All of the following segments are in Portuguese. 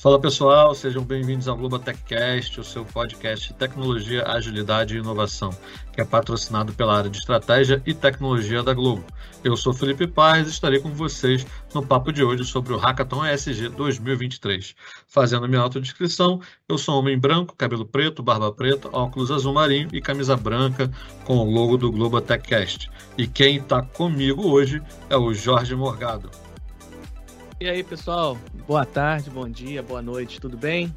Fala pessoal, sejam bem-vindos ao Globo TechCast, o seu podcast de tecnologia, agilidade e inovação, que é patrocinado pela área de estratégia e tecnologia da Globo. Eu sou Felipe Paz e estarei com vocês no papo de hoje sobre o Hackathon ESG 2023. Fazendo minha autodescrição, eu sou homem branco, cabelo preto, barba preta, óculos azul marinho e camisa branca com o logo do Globo TechCast. E quem está comigo hoje é o Jorge Morgado. E aí, pessoal? Boa tarde, bom dia, boa noite, tudo bem?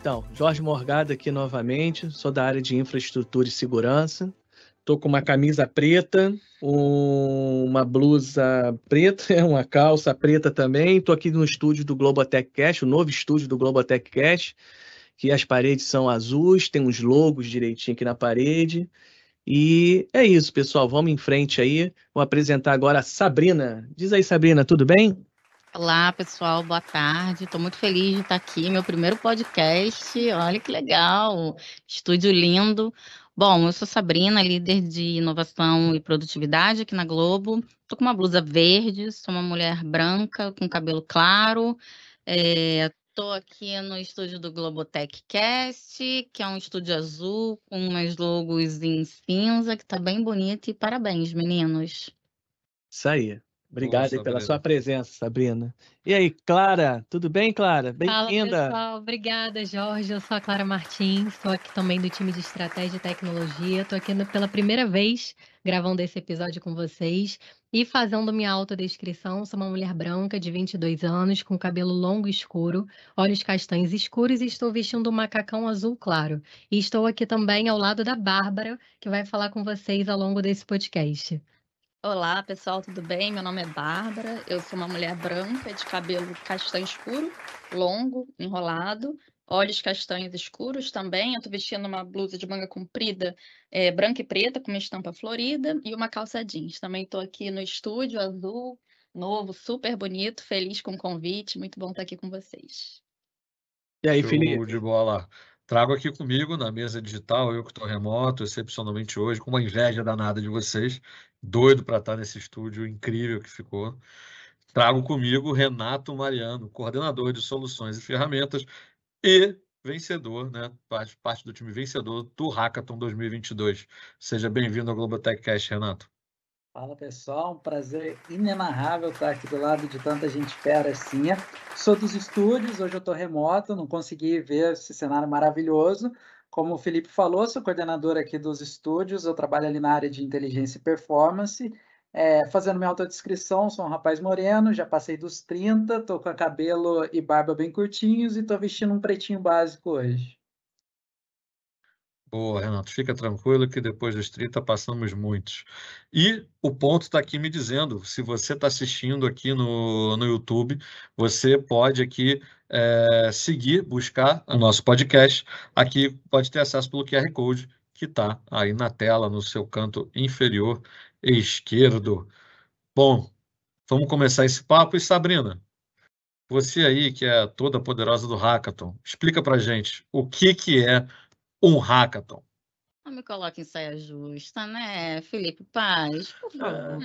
Então, Jorge Morgado aqui novamente, sou da área de infraestrutura e segurança. Estou com uma camisa preta, uma blusa preta, uma calça preta também. Estou aqui no estúdio do Globotech Cash, o novo estúdio do Globotech Cash, que as paredes são azuis, tem uns logos direitinho aqui na parede. E é isso, pessoal. Vamos em frente aí. Vou apresentar agora a Sabrina. Diz aí, Sabrina, tudo bem? Olá, pessoal, boa tarde. Estou muito feliz de estar aqui, meu primeiro podcast. Olha que legal, estúdio lindo. Bom, eu sou Sabrina, líder de inovação e produtividade aqui na Globo. Estou com uma blusa verde, sou uma mulher branca com cabelo claro. Estou é, aqui no estúdio do Globotech Cast, que é um estúdio azul com umas logos em cinza, que está bem bonito. E parabéns, meninos. Isso aí. Obrigado Nossa, pela sua presença, Sabrina. E aí, Clara, tudo bem, Clara? Bem-vinda. Fala, pessoal. Obrigada, Jorge. Eu sou a Clara Martins, estou aqui também do time de Estratégia e Tecnologia. Estou aqui pela primeira vez gravando esse episódio com vocês e fazendo minha autodescrição. Sou uma mulher branca de 22 anos, com cabelo longo e escuro, olhos castanhos escuros e estou vestindo um macacão azul claro. E estou aqui também ao lado da Bárbara, que vai falar com vocês ao longo desse podcast. Olá, pessoal, tudo bem? Meu nome é Bárbara, eu sou uma mulher branca de cabelo castanho escuro, longo, enrolado, olhos castanhos escuros também. Eu tô vestindo uma blusa de manga comprida, é, branca e preta, com uma estampa florida e uma calça jeans. Também estou aqui no estúdio azul, novo, super bonito, feliz com o convite. Muito bom estar aqui com vocês. E aí, Felipe? de bola. Trago aqui comigo na mesa digital, eu que estou remoto, excepcionalmente hoje, com uma inveja danada de vocês, doido para estar nesse estúdio incrível que ficou. Trago comigo Renato Mariano, coordenador de soluções e ferramentas e vencedor, né? Parte, parte do time vencedor do Hackathon 2022. Seja bem-vindo ao Globotech Cash, Renato. Fala pessoal, um prazer inenarrável estar aqui do lado de tanta gente fera assim. Sou dos estúdios, hoje eu estou remoto, não consegui ver esse cenário maravilhoso, como o Felipe falou, sou coordenador aqui dos estúdios, eu trabalho ali na área de inteligência e performance. É, fazendo minha autodescrição, sou um rapaz moreno, já passei dos 30, estou com cabelo e barba bem curtinhos e estou vestindo um pretinho básico hoje. Boa, Renato, fica tranquilo que depois dos 30 passamos muitos. E o ponto está aqui me dizendo, se você está assistindo aqui no, no YouTube, você pode aqui é, seguir, buscar o nosso podcast. Aqui pode ter acesso pelo QR Code que está aí na tela, no seu canto inferior esquerdo. Bom, vamos começar esse papo. E Sabrina, você aí que é toda poderosa do Hackathon, explica para gente o que, que é um hackathon. Não me coloque em saia justa, né, Felipe Paz? Por favor.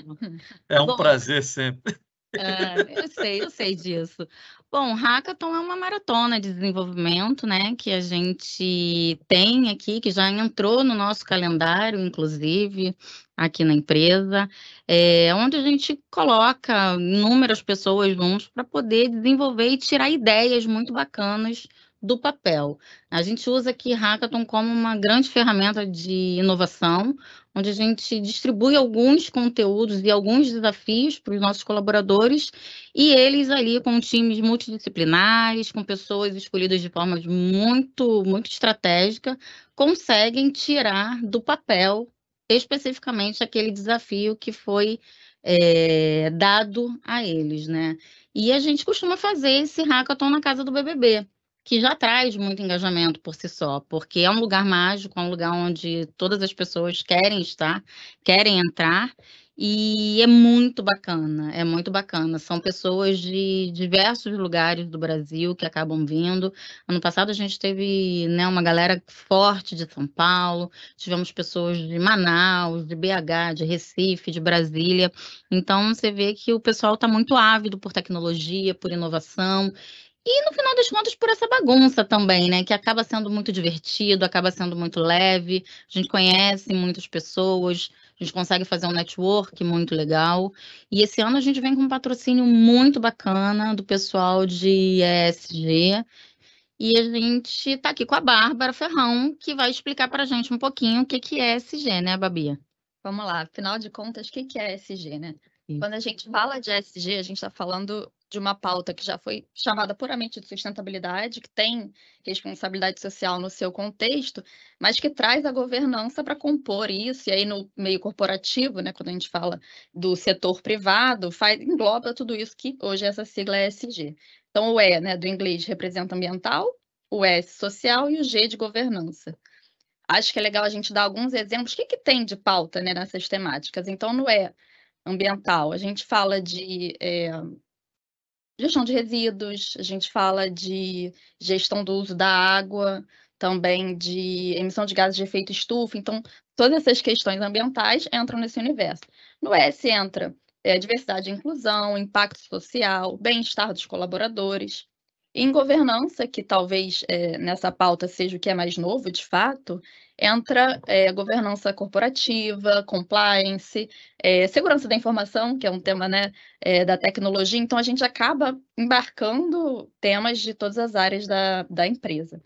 É, é um Bom, prazer sempre. É, eu sei, eu sei disso. Bom, Hackathon é uma maratona de desenvolvimento, né, que a gente tem aqui, que já entrou no nosso calendário, inclusive, aqui na empresa, é, onde a gente coloca inúmeras pessoas juntos para poder desenvolver e tirar ideias muito bacanas do papel. A gente usa aqui Hackathon como uma grande ferramenta de inovação, onde a gente distribui alguns conteúdos e alguns desafios para os nossos colaboradores, e eles ali com times multidisciplinares, com pessoas escolhidas de forma muito, muito estratégica, conseguem tirar do papel especificamente aquele desafio que foi é, dado a eles, né? E a gente costuma fazer esse hackathon na casa do BBB que já traz muito engajamento por si só, porque é um lugar mágico, é um lugar onde todas as pessoas querem estar, querem entrar, e é muito bacana, é muito bacana. São pessoas de diversos lugares do Brasil que acabam vindo. Ano passado a gente teve né, uma galera forte de São Paulo, tivemos pessoas de Manaus, de BH, de Recife, de Brasília. Então você vê que o pessoal está muito ávido por tecnologia, por inovação E no final das contas, por essa bagunça também, né? Que acaba sendo muito divertido, acaba sendo muito leve. A gente conhece muitas pessoas, a gente consegue fazer um network muito legal. E esse ano a gente vem com um patrocínio muito bacana do pessoal de ESG. E a gente está aqui com a Bárbara Ferrão, que vai explicar para a gente um pouquinho o que, que é ESG, né, Babia? Vamos lá, afinal de contas, o que, que é ESG, né? Quando a gente fala de ESG, a gente está falando de uma pauta que já foi chamada puramente de sustentabilidade, que tem responsabilidade social no seu contexto, mas que traz a governança para compor isso, e aí no meio corporativo, né, quando a gente fala do setor privado, faz, engloba tudo isso que hoje essa sigla é ESG. Então, o E, né, do inglês, representa ambiental, o S, social, e o G, de governança. Acho que é legal a gente dar alguns exemplos. O que, que tem de pauta né, nessas temáticas? Então, no E, ambiental. A gente fala de é, gestão de resíduos, a gente fala de gestão do uso da água, também de emissão de gases de efeito estufa. Então, todas essas questões ambientais entram nesse universo. No S entra é, diversidade e inclusão, impacto social, bem-estar dos colaboradores. Em governança, que talvez é, nessa pauta seja o que é mais novo, de fato, entra é, governança corporativa, compliance, é, segurança da informação, que é um tema né, é, da tecnologia. Então, a gente acaba embarcando temas de todas as áreas da, da empresa.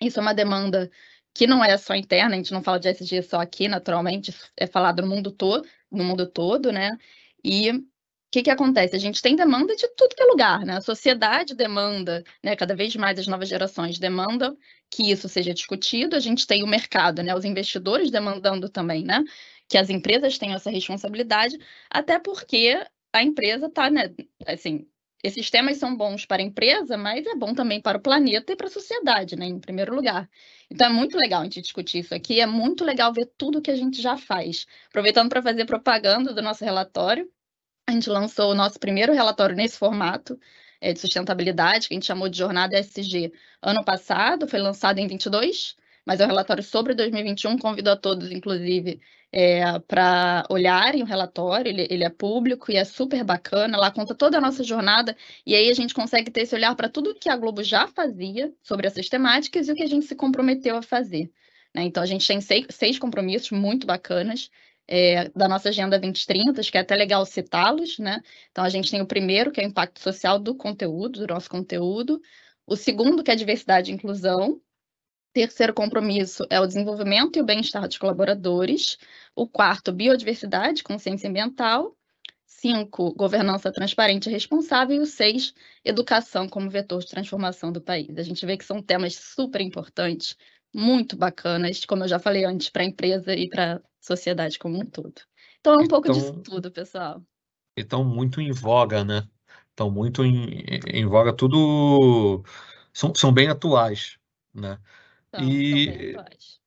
Isso é uma demanda que não é só interna, a gente não fala de SG só aqui, naturalmente, é falado no mundo todo, no mundo todo, né? E o que, que acontece? A gente tem demanda de tudo que é lugar, né? A sociedade demanda, né? Cada vez mais as novas gerações demandam que isso seja discutido. A gente tem o mercado, né? Os investidores demandando também, né? Que as empresas tenham essa responsabilidade, até porque a empresa está, né? Assim, esses temas são bons para a empresa, mas é bom também para o planeta e para a sociedade, né? Em primeiro lugar. Então é muito legal a gente discutir isso aqui, é muito legal ver tudo que a gente já faz. Aproveitando para fazer propaganda do nosso relatório, a gente lançou o nosso primeiro relatório nesse formato é, de sustentabilidade, que a gente chamou de Jornada SG ano passado, foi lançado em 22, mas é um relatório sobre 2021, convido a todos, inclusive, é, para olharem o relatório, ele, ele, é público e é super bacana, lá conta toda a nossa jornada, e aí a gente consegue ter esse olhar para tudo que a Globo já fazia sobre essas temáticas e o que a gente se comprometeu a fazer. Né? Então, a gente tem seis, seis compromissos muito bacanas, é, da nossa Agenda 2030, acho que é até legal citá-los, né? Então, a gente tem o primeiro, que é o impacto social do conteúdo, do nosso conteúdo. O segundo, que é diversidade e inclusão. Terceiro compromisso é o desenvolvimento e o bem-estar dos colaboradores. O quarto, biodiversidade, consciência ambiental. Cinco, governança transparente e responsável. E o seis, educação como vetor de transformação do país. A gente vê que são temas super importantes, muito bacanas, como eu já falei antes, para a empresa e para sociedade como um todo. Então é um pouco disso Então, tudo, pessoal. então muito em voga, né? Estão muito em, em voga, tudo são, são bem atuais, né? Então, E atuais.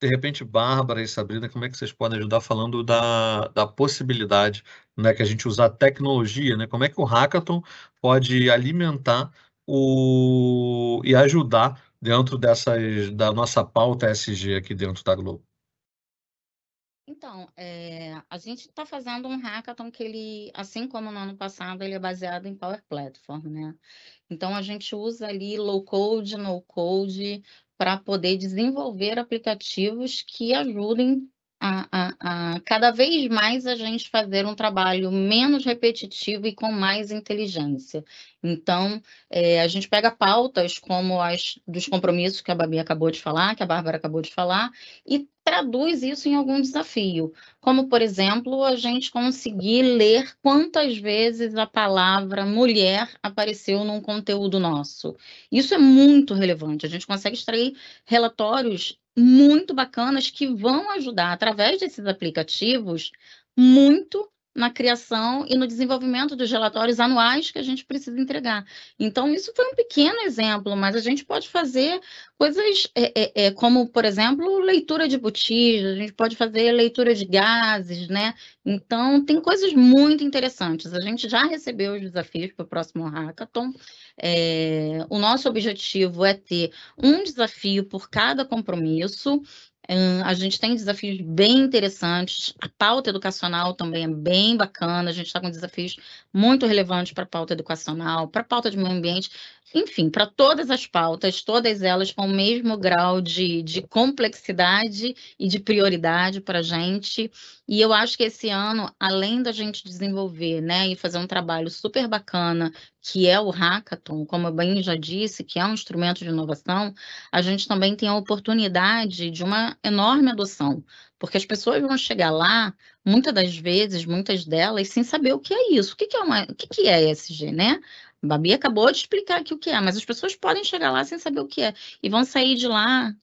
de repente, Bárbara e Sabrina, como é que vocês podem ajudar falando da, da possibilidade, né, que a gente usar tecnologia, né? Como é que o hackathon pode alimentar o e ajudar dentro dessas da nossa pauta SG aqui dentro da Globo? Então, é, a gente está fazendo um hackathon que ele, assim como no ano passado, ele é baseado em Power Platform, né? Então, a gente usa ali low code, no code, para poder desenvolver aplicativos que ajudem a, a, a cada vez mais a gente fazer um trabalho menos repetitivo e com mais inteligência. Então, é, a gente pega pautas como as dos compromissos que a Babi acabou de falar, que a Bárbara acabou de falar, e traduz isso em algum desafio. Como, por exemplo, a gente conseguir ler quantas vezes a palavra mulher apareceu num conteúdo nosso. Isso é muito relevante. A gente consegue extrair relatórios muito bacanas que vão ajudar, através desses aplicativos, muito na criação e no desenvolvimento dos relatórios anuais que a gente precisa entregar. Então, isso foi um pequeno exemplo, mas a gente pode fazer coisas é, é, é, como, por exemplo, leitura de botijas, a gente pode fazer leitura de gases, né? Então, tem coisas muito interessantes. A gente já recebeu os desafios para o próximo hackathon. É, o nosso objetivo é ter um desafio por cada compromisso. A gente tem desafios bem interessantes, a pauta educacional também é bem bacana, a gente está com desafios muito relevantes para a pauta educacional, para a pauta de meio ambiente, enfim, para todas as pautas, todas elas com o mesmo grau de, de complexidade e de prioridade para a gente. E eu acho que esse ano, além da gente desenvolver né, e fazer um trabalho super bacana, que é o Hackathon, como eu bem já disse, que é um instrumento de inovação, a gente também tem a oportunidade de uma enorme adoção. Porque as pessoas vão chegar lá, muitas das vezes, muitas delas, sem saber o que é isso. O que, é, uma, o que é ESG, né? Babi acabou de explicar aqui o que é, mas as pessoas podem chegar lá sem saber o que é e vão sair de lá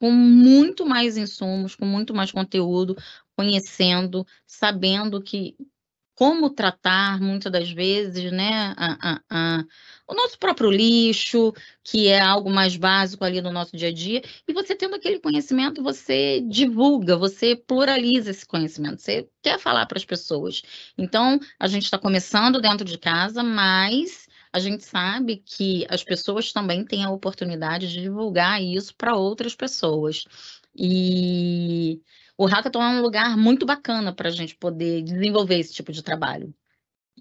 com muito mais insumos, com muito mais conteúdo, conhecendo, sabendo que como tratar muitas das vezes, né, a, a, a, o nosso próprio lixo, que é algo mais básico ali no nosso dia a dia, e você tendo aquele conhecimento, você divulga, você pluraliza esse conhecimento, você quer falar para as pessoas. Então, a gente está começando dentro de casa, mas a gente sabe que as pessoas também têm a oportunidade de divulgar isso para outras pessoas. E o Hackathon é um lugar muito bacana para a gente poder desenvolver esse tipo de trabalho.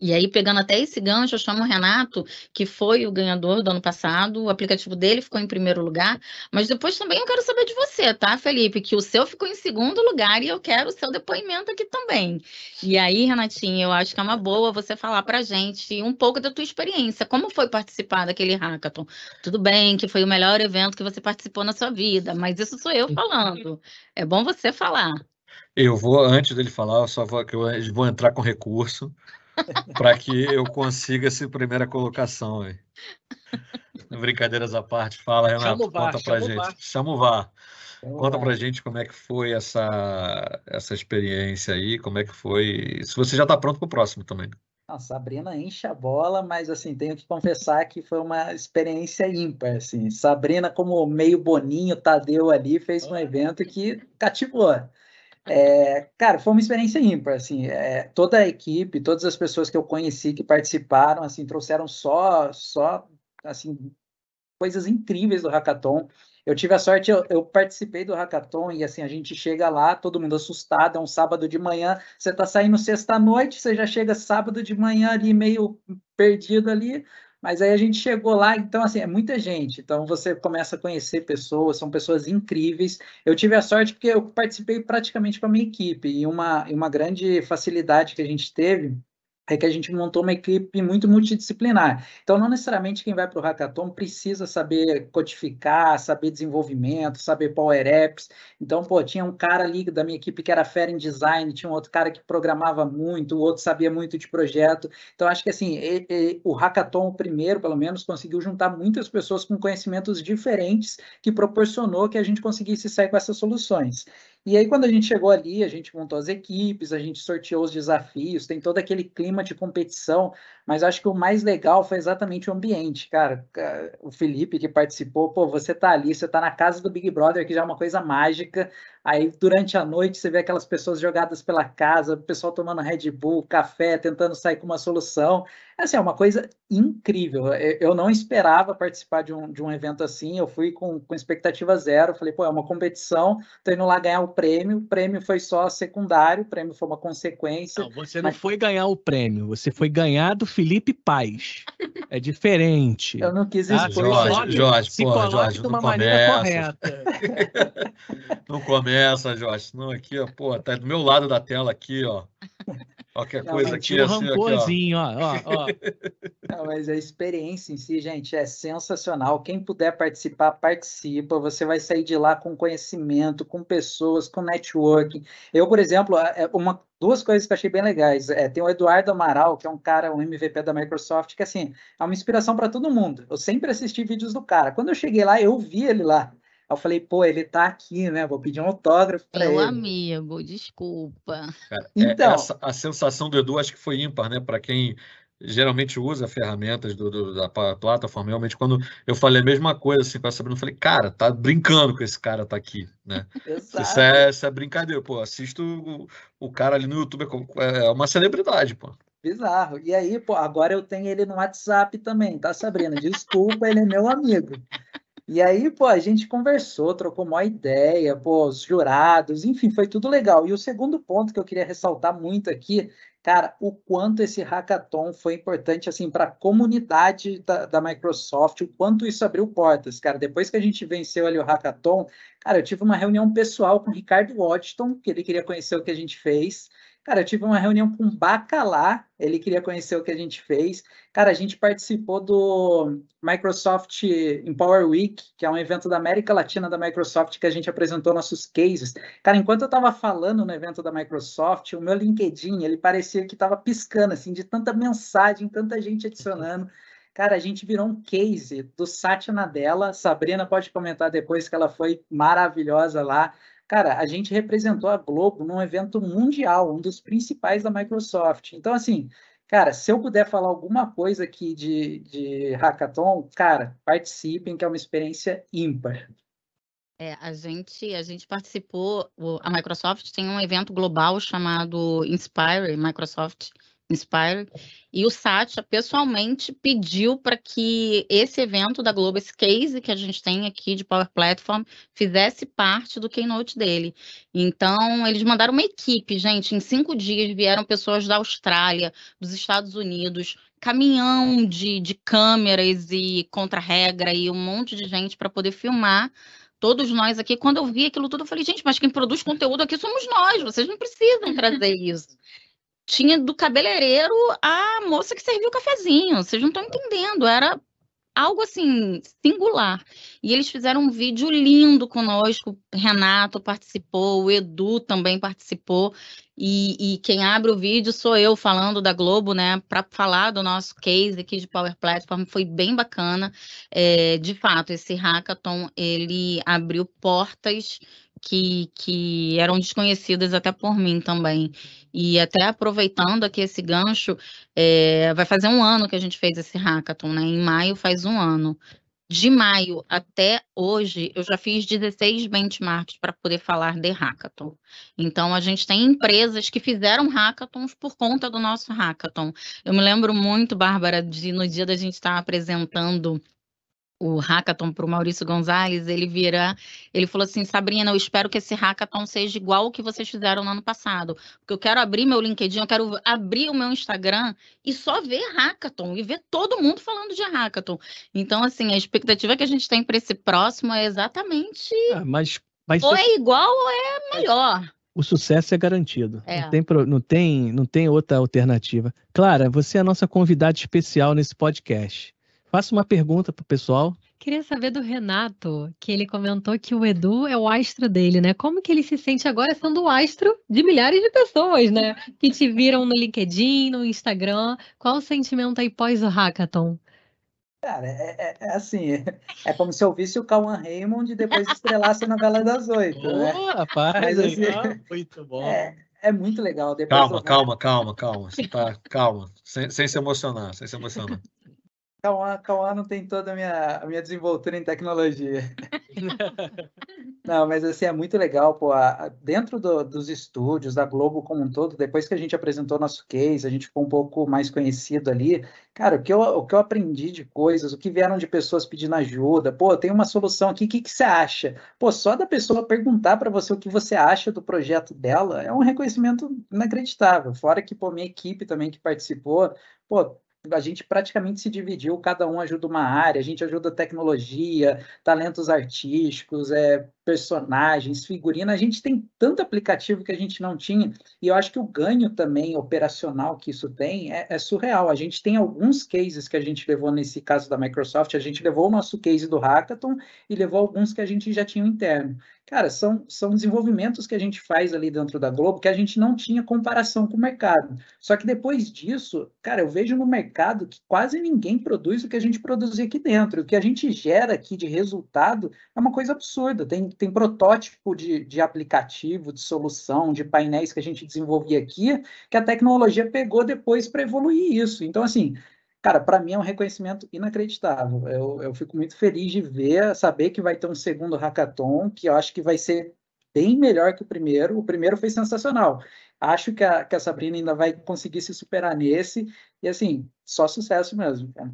E aí, pegando até esse gancho, eu chamo o Renato, que foi o ganhador do ano passado, o aplicativo dele ficou em primeiro lugar, mas depois também eu quero saber de você, tá, Felipe? Que o seu ficou em segundo lugar e eu quero o seu depoimento aqui também. E aí, Renatinho, eu acho que é uma boa você falar pra gente um pouco da tua experiência. Como foi participar daquele hackathon? Tudo bem que foi o melhor evento que você participou na sua vida, mas isso sou eu falando. É bom você falar. Eu vou, antes dele falar, eu só vou, eu vou entrar com recurso para que eu consiga essa primeira colocação. Aí. Brincadeiras à parte, fala, Renato, VAR, conta para gente. VAR. Chama o VAR. Conta para gente como é que foi essa, essa experiência aí, como é que foi. Se você já está pronto para o próximo também. A Sabrina enche a bola, mas assim, tenho que confessar que foi uma experiência ímpar, assim. Sabrina, como meio boninho, Tadeu ali, fez um evento que cativou. É, cara, foi uma experiência ímpar, assim, é, toda a equipe, todas as pessoas que eu conheci que participaram, assim, trouxeram só, só, assim, coisas incríveis do Hackathon. Eu tive a sorte, eu, eu, participei do Hackathon e, assim, a gente chega lá, todo mundo assustado, é um sábado de manhã, você tá saindo sexta-noite, você já chega sábado de manhã ali, meio perdido ali, mas aí a gente chegou lá, então, assim, é muita gente. Então, você começa a conhecer pessoas, são pessoas incríveis. Eu tive a sorte porque eu participei praticamente com a minha equipe. E uma, uma grande facilidade que a gente teve é que a gente montou uma equipe muito multidisciplinar. Então, não necessariamente quem vai para o Hackathon precisa saber codificar, saber desenvolvimento, saber Power Apps. Então, pô, tinha um cara ali da minha equipe que era fera em design, tinha um outro cara que programava muito, o outro sabia muito de projeto. Então, acho que assim, e, e, o Hackathon, o primeiro, pelo menos, conseguiu juntar muitas pessoas com conhecimentos diferentes que proporcionou que a gente conseguisse sair com essas soluções. E aí, quando a gente chegou ali, a gente montou as equipes, a gente sorteou os desafios, tem todo aquele clima de competição, mas acho que o mais legal foi exatamente o ambiente, cara. O Felipe que participou, pô, você tá ali, você tá na casa do Big Brother, que já é uma coisa mágica. Aí, durante a noite, você vê aquelas pessoas jogadas pela casa, o pessoal tomando Red Bull, café, tentando sair com uma solução. Assim, é uma coisa incrível. Eu não esperava participar de um, de um evento assim, eu fui com, com expectativa zero. Falei, pô, é uma competição, tô indo lá ganhar o prêmio. O prêmio foi só secundário, o prêmio foi uma consequência. Não, você não foi ganhar o prêmio, você foi ganhar do Felipe Paz. É diferente. Eu não quis expor. Ah, Jorge, Jorge, porra, Jorge, não começa. não começa, Jorge. Não, aqui, ó, pô, tá do meu lado da tela aqui, ó. Qualquer coisa aqui, um assim, aqui, ó. ó, ó. Não, mas a experiência em si, gente, é sensacional. Quem puder participar, participa. Você vai sair de lá com conhecimento, com pessoas, com networking. Eu, por exemplo, é, é uma, duas coisas que eu achei bem legais. É, tem o Eduardo Amaral, que é um cara, um MVP da Microsoft, que assim, é uma inspiração para todo mundo. Eu sempre assisti vídeos do cara. Quando eu cheguei lá, eu vi ele lá eu falei, pô, ele tá aqui, né? Vou pedir um autógrafo para ele. Meu amigo, desculpa. Cara, é, então, essa, a sensação do Edu acho que foi ímpar, né? Para quem geralmente usa ferramentas do, do, da plataforma, realmente quando eu falei a mesma coisa assim com a Sabrina, eu falei, cara, tá brincando com esse cara tá aqui, né? Isso é, isso é brincadeira, pô, assisto o, o cara ali no YouTube, é, é uma celebridade, pô. Bizarro. E aí, pô, agora eu tenho ele no WhatsApp também, tá, Sabrina? Desculpa, ele é meu amigo. E aí, pô, a gente conversou, trocou uma ideia, pô, os jurados, enfim, foi tudo legal. E o segundo ponto que eu queria ressaltar muito aqui, cara, o quanto esse hackathon foi importante, assim, para a comunidade da, da, Microsoft, o quanto isso abriu portas, cara. Depois que a gente venceu ali o hackathon, cara, eu tive uma reunião pessoal com o Ricardo Watson, que ele queria conhecer o que a gente fez. Cara, eu tive uma reunião com o Bacalá, ele queria conhecer o que a gente fez. Cara, a gente participou do Microsoft Empower Week, que é um evento da América Latina da Microsoft, que a gente apresentou nossos cases. Cara, enquanto eu estava falando no evento da Microsoft, o meu LinkedIn, ele parecia que estava piscando, assim, de tanta mensagem, tanta gente adicionando. Cara, a gente virou um case do Satya Nadella. Sabrina pode comentar depois que ela foi maravilhosa lá. Cara, a gente representou a Globo num evento mundial, um dos principais da Microsoft. Então, assim, cara, se eu puder falar alguma coisa aqui de, de hackathon, cara, participem, que é uma experiência ímpar. É, a gente, a gente participou, a Microsoft tem um evento global chamado Inspire Microsoft Inspire, e o Satya pessoalmente pediu para que esse evento da Globo, esse case que a gente tem aqui de Power Platform, fizesse parte do keynote dele. Então, eles mandaram uma equipe, gente, em cinco dias vieram pessoas da Austrália, dos Estados Unidos, caminhão de, de câmeras e contra-regra e um monte de gente para poder filmar todos nós aqui, quando eu vi aquilo tudo, eu falei, gente, mas quem produz conteúdo aqui somos nós, vocês não precisam trazer isso tinha do cabeleireiro a moça que serviu o cafezinho. Vocês não estão entendendo. Era algo assim singular. E eles fizeram um vídeo lindo conosco. Renato participou, o Edu também participou. E, e, quem abre o vídeo sou eu falando da Globo, né? Para falar do nosso case aqui de Power Platform, foi bem bacana. É, de fato, esse hackathon ele abriu portas que, que eram desconhecidas até por mim também. E até aproveitando aqui esse gancho, é, vai fazer um ano que a gente fez esse hackathon, né? Em maio faz um ano. De maio até hoje, eu já fiz 16 benchmarks para poder falar de hackathon. Então, a gente tem empresas que fizeram hackathons por conta do nosso hackathon. Eu me lembro muito, Bárbara, de no dia da gente estar apresentando o hackathon para o Maurício Gonzalez, ele vira, ele falou assim, Sabrina, eu espero que esse hackathon seja igual o que vocês fizeram no ano passado, porque eu quero abrir meu LinkedIn, eu quero abrir o meu Instagram e só ver hackathon e ver todo mundo falando de hackathon. Então, assim, a expectativa que a gente tem para esse próximo é exatamente ah, mas, mas ou é igual ou é melhor. O sucesso é garantido. É. Não, tem, não, tem, não tem outra alternativa. Clara, você é a nossa convidada especial nesse podcast. Faça uma pergunta pro pessoal. Queria saber do Renato, que ele comentou que o Edu é o astro dele, né? Como que ele se sente agora sendo o astro de milhares de pessoas, né? Que te viram no LinkedIn, no Instagram. Qual o sentimento aí pós o hackathon? Cara, é, é, é assim, é como se eu visse o Cauã Raymond e depois estrelasse a novela das oito, né? rapaz, Mas, assim, muito bom. É, é muito legal. Depois calma, calma, calma, calma, tá, calma, sem, sem se emocionar, sem se emocionar. Cauã, Cauã não tem toda a minha, a minha desenvoltura em tecnologia. não, mas assim, é muito legal, pô, a, dentro do, dos estúdios, da Globo como um todo, depois que a gente apresentou nosso case, a gente ficou um pouco mais conhecido ali, cara, o que eu, o que eu aprendi de coisas, o que vieram de pessoas pedindo ajuda, pô, tem uma solução aqui, o que, que você acha? Pô, só da pessoa perguntar para você o que você acha do projeto dela é um reconhecimento inacreditável, fora que, pô, minha equipe também que participou, pô, a gente praticamente se dividiu, cada um ajuda uma área, a gente ajuda tecnologia, talentos artísticos, é, personagens, figurina, a gente tem tanto aplicativo que a gente não tinha, e eu acho que o ganho também operacional que isso tem é, é surreal. A gente tem alguns cases que a gente levou nesse caso da Microsoft, a gente levou o nosso case do Hackathon e levou alguns que a gente já tinha interno. Cara, são, são desenvolvimentos que a gente faz ali dentro da Globo que a gente não tinha comparação com o mercado. Só que depois disso, cara, eu vejo no mercado que quase ninguém produz o que a gente produzia aqui dentro. O que a gente gera aqui de resultado é uma coisa absurda. Tem, tem protótipo de, de aplicativo, de solução, de painéis que a gente desenvolvia aqui, que a tecnologia pegou depois para evoluir isso. Então, assim, Cara, para mim é um reconhecimento inacreditável. Eu, eu fico muito feliz de ver, saber que vai ter um segundo hackathon, que eu acho que vai ser bem melhor que o primeiro. O primeiro foi sensacional. Acho que a, que a Sabrina ainda vai conseguir se superar nesse. E assim, só sucesso mesmo, cara.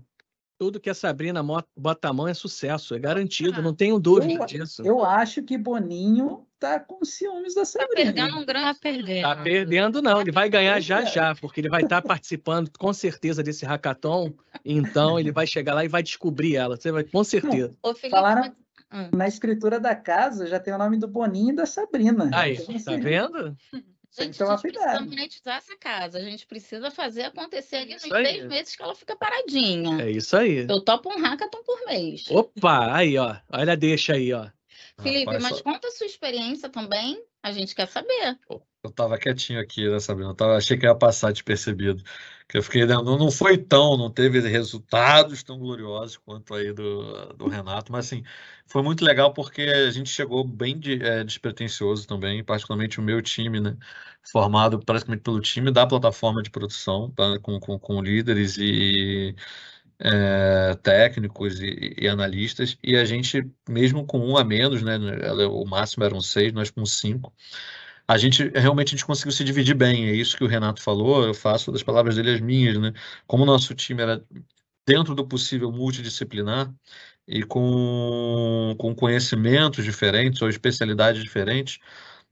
Tudo que a Sabrina bota a mão é sucesso, é garantido, não tenho dúvida eu, disso. Eu acho que Boninho tá com ciúmes da tá Sabrina. Tá perdendo um grande tá perdendo. Tá perdendo, não. Ele vai ganhar já já, porque ele vai estar tá participando com certeza desse hackathon. Então ele vai chegar lá e vai descobrir ela. Você vai, com certeza. Ô, Felipe, Falaram, mas... na escritura da casa já tem o nome do Boninho e da Sabrina. Aí, então, tá assim, vendo? Gente, a gente precisa monetizar essa casa. A gente precisa fazer acontecer ali nos seis meses que ela fica paradinha. É isso aí. Eu topo um hackathon por mês. Opa, aí, ó. Olha, deixa aí, ó. Felipe, Rapaz, mas só... conta a sua experiência também. A gente quer saber. Eu tava quietinho aqui, né, Sabrina? Eu tava, achei que ia passar despercebido. Que eu fiquei, não, não foi tão, não teve resultados tão gloriosos quanto aí do, do Renato, mas assim, foi muito legal porque a gente chegou bem de, é, despretensioso também, particularmente o meu time, né? Formado praticamente pelo time da plataforma de produção, tá? com, com, com líderes e é, técnicos e, e, analistas, e a gente, mesmo com um a menos, né, o máximo eram seis, nós com cinco, a gente realmente a gente conseguiu se dividir bem. É isso que o Renato falou, eu faço das palavras dele as minhas, né? Como o nosso time era dentro do possível multidisciplinar e com, com conhecimentos diferentes ou especialidades diferentes,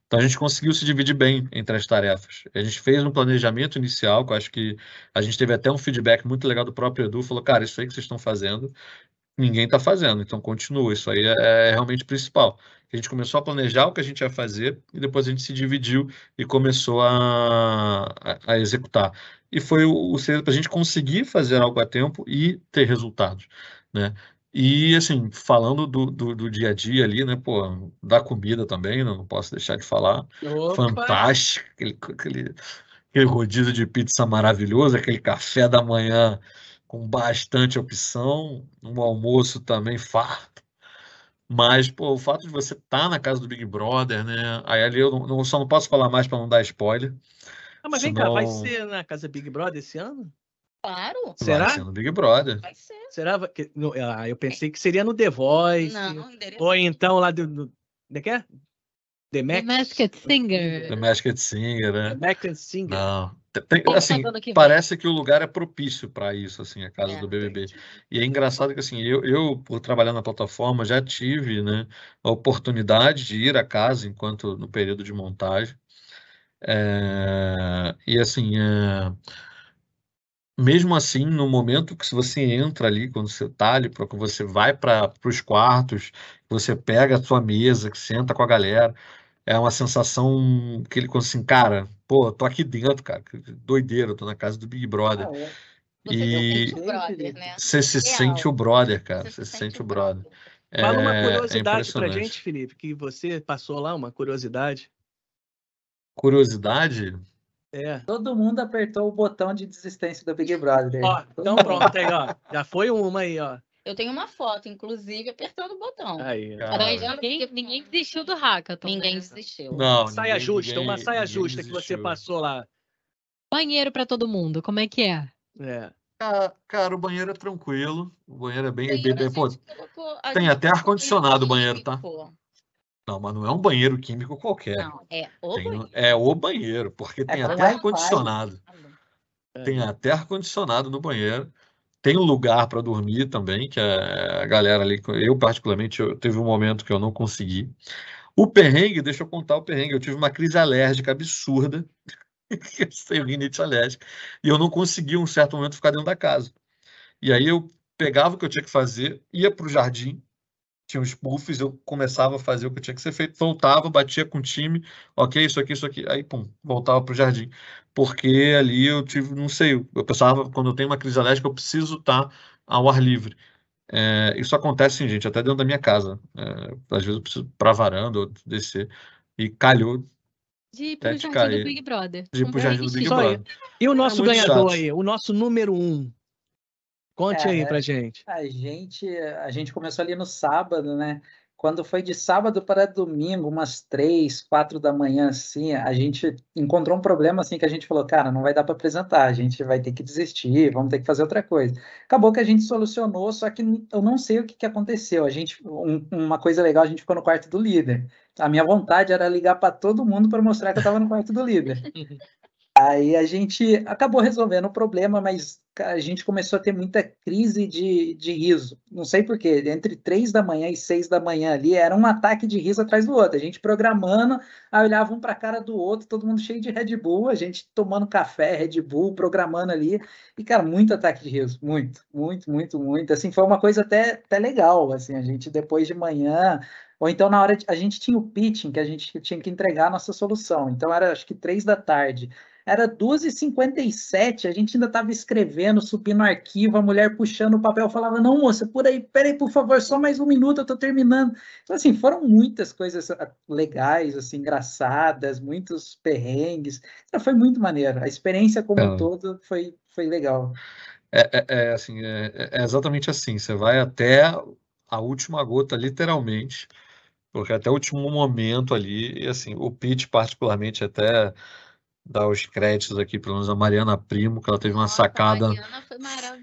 então a gente conseguiu se dividir bem entre as tarefas. A gente fez um planejamento inicial, que eu acho que a gente teve até um feedback muito legal do próprio Edu, falou, cara, isso aí que vocês estão fazendo, ninguém está fazendo, então continua, isso aí é, é realmente principal. A gente começou a planejar o que a gente ia fazer e depois a gente se dividiu e começou a, a, a executar. E foi o, o para a gente conseguir fazer algo a tempo e ter resultados, né? E, assim, falando do, do, do, dia a dia ali, né, pô, da comida também, não posso deixar de falar. Opa. Fantástico, aquele, aquele, aquele rodízio de pizza maravilhoso, aquele café da manhã com bastante opção, um almoço também farto. Mas, pô, o fato de você estar tá na casa do Big Brother, né? Aí ali eu não, só não posso falar mais para não dar spoiler. Ah, mas senão... vem cá, vai ser na casa Big Brother esse ano? Claro. Será? Vai ser no Big Brother. Vai ser. Será que. Ah, eu pensei que seria no The Voice. Não, Ou então lá do. do de que é? The, Masked Singer. The Masked Singer, né? The Masked Singer. Não. Tem, assim, que parece que o lugar é propício para isso, assim, a casa é, do BBB. Entendi. E é engraçado que, assim, eu, eu, por trabalhar na plataforma, já tive, né, a oportunidade de ir à casa enquanto no período de montagem. É, e, assim, é, mesmo assim, no momento que você entra ali, quando você está ali, que você vai para os quartos, você pega a sua mesa, que senta com a galera, é uma sensação que ele assim, cara, pô, tô aqui dentro, cara, doideira, tô na casa do Big Brother. Ah, é. E brother, né? você se Real. sente o brother, cara, você, se sente o brother. brother. Fala uma é, é curiosidade é pra gente, Felipe, que você passou lá, uma curiosidade. Curiosidade? É. Todo mundo apertou o botão de desistência do Big Brother. Ó, então pronto, aí, ó. Já foi uma aí, ó. Eu tenho uma foto, inclusive, apertando o botão. Aí, ninguém, ninguém desistiu do hackathon. Ninguém né? desistiu. Não, saia ninguém, justa, ninguém, uma saia justa que você passou lá. Banheiro para todo mundo, como é que é? É. Cara, cara, o banheiro é tranquilo. O banheiro é bem. bem, bem pô, tem até ar-condicionado o banheiro, tá? Não, mas não é um banheiro químico qualquer. Não, é o tem, banheiro. É o banheiro, porque tem é até ar-condicionado. Tem até ar-condicionado no banheiro. Tem lugar para dormir também, que é a galera ali. Eu, particularmente, eu, teve um momento que eu não consegui. O perrengue, deixa eu contar o perrengue. Eu tive uma crise alérgica absurda. eu tenho rinite alérgica. E eu não consegui, um certo momento, ficar dentro da casa. E aí eu pegava o que eu tinha que fazer, ia para o jardim, tinha os puffs, eu começava a fazer o que tinha que ser feito, voltava, batia com o time, ok, isso aqui, isso aqui, aí pum, voltava para o jardim. Porque ali eu tive, não sei, eu pensava, quando eu tenho uma crise alérgica, eu preciso estar ao ar livre. É, isso acontece, sim, gente, até dentro da minha casa. É, às vezes eu preciso para varanda ou descer. E calhou. De ir pro jardim cair. do Big Brother. De ir pro jardim do Big Brother. E o nosso é ganhador chato. aí, o nosso número um, Conte é, aí pra gente. A gente. A gente começou ali no sábado, né? Quando foi de sábado para domingo, umas três, quatro da manhã, assim, a gente encontrou um problema assim que a gente falou, cara, não vai dar para apresentar, a gente vai ter que desistir, vamos ter que fazer outra coisa. Acabou que a gente solucionou, só que eu não sei o que, que aconteceu. A gente, um, uma coisa legal, a gente ficou no quarto do líder. A minha vontade era ligar para todo mundo para mostrar que eu estava no quarto do líder. Aí a gente acabou resolvendo o problema, mas a gente começou a ter muita crise de, de riso. Não sei porquê, entre três da manhã e seis da manhã ali, era um ataque de riso atrás do outro. A gente programando, aí olhava um para a cara do outro, todo mundo cheio de Red Bull, a gente tomando café, Red Bull, programando ali. E, cara, muito ataque de riso, muito, muito, muito, muito. Assim, foi uma coisa até, até legal, assim, a gente depois de manhã... Ou então, na hora de, a gente tinha o pitching, que a gente tinha que entregar a nossa solução. Então, era acho que três da tarde. Era 2h57, a gente ainda estava escrevendo, subindo arquivo, a mulher puxando o papel, falava, não, moça, por aí, peraí, por favor, só mais um minuto, eu estou terminando. Então, assim, foram muitas coisas ah, legais, assim, engraçadas, muitos perrengues. Então, foi muito maneiro. A experiência como um todo foi, foi legal. É, é, é assim, é, é exatamente assim, você vai até a última gota, literalmente, porque até o último momento ali, e assim, o pitch particularmente até dar os créditos aqui, pelo menos a Mariana Primo, que ela teve uma Nossa, sacada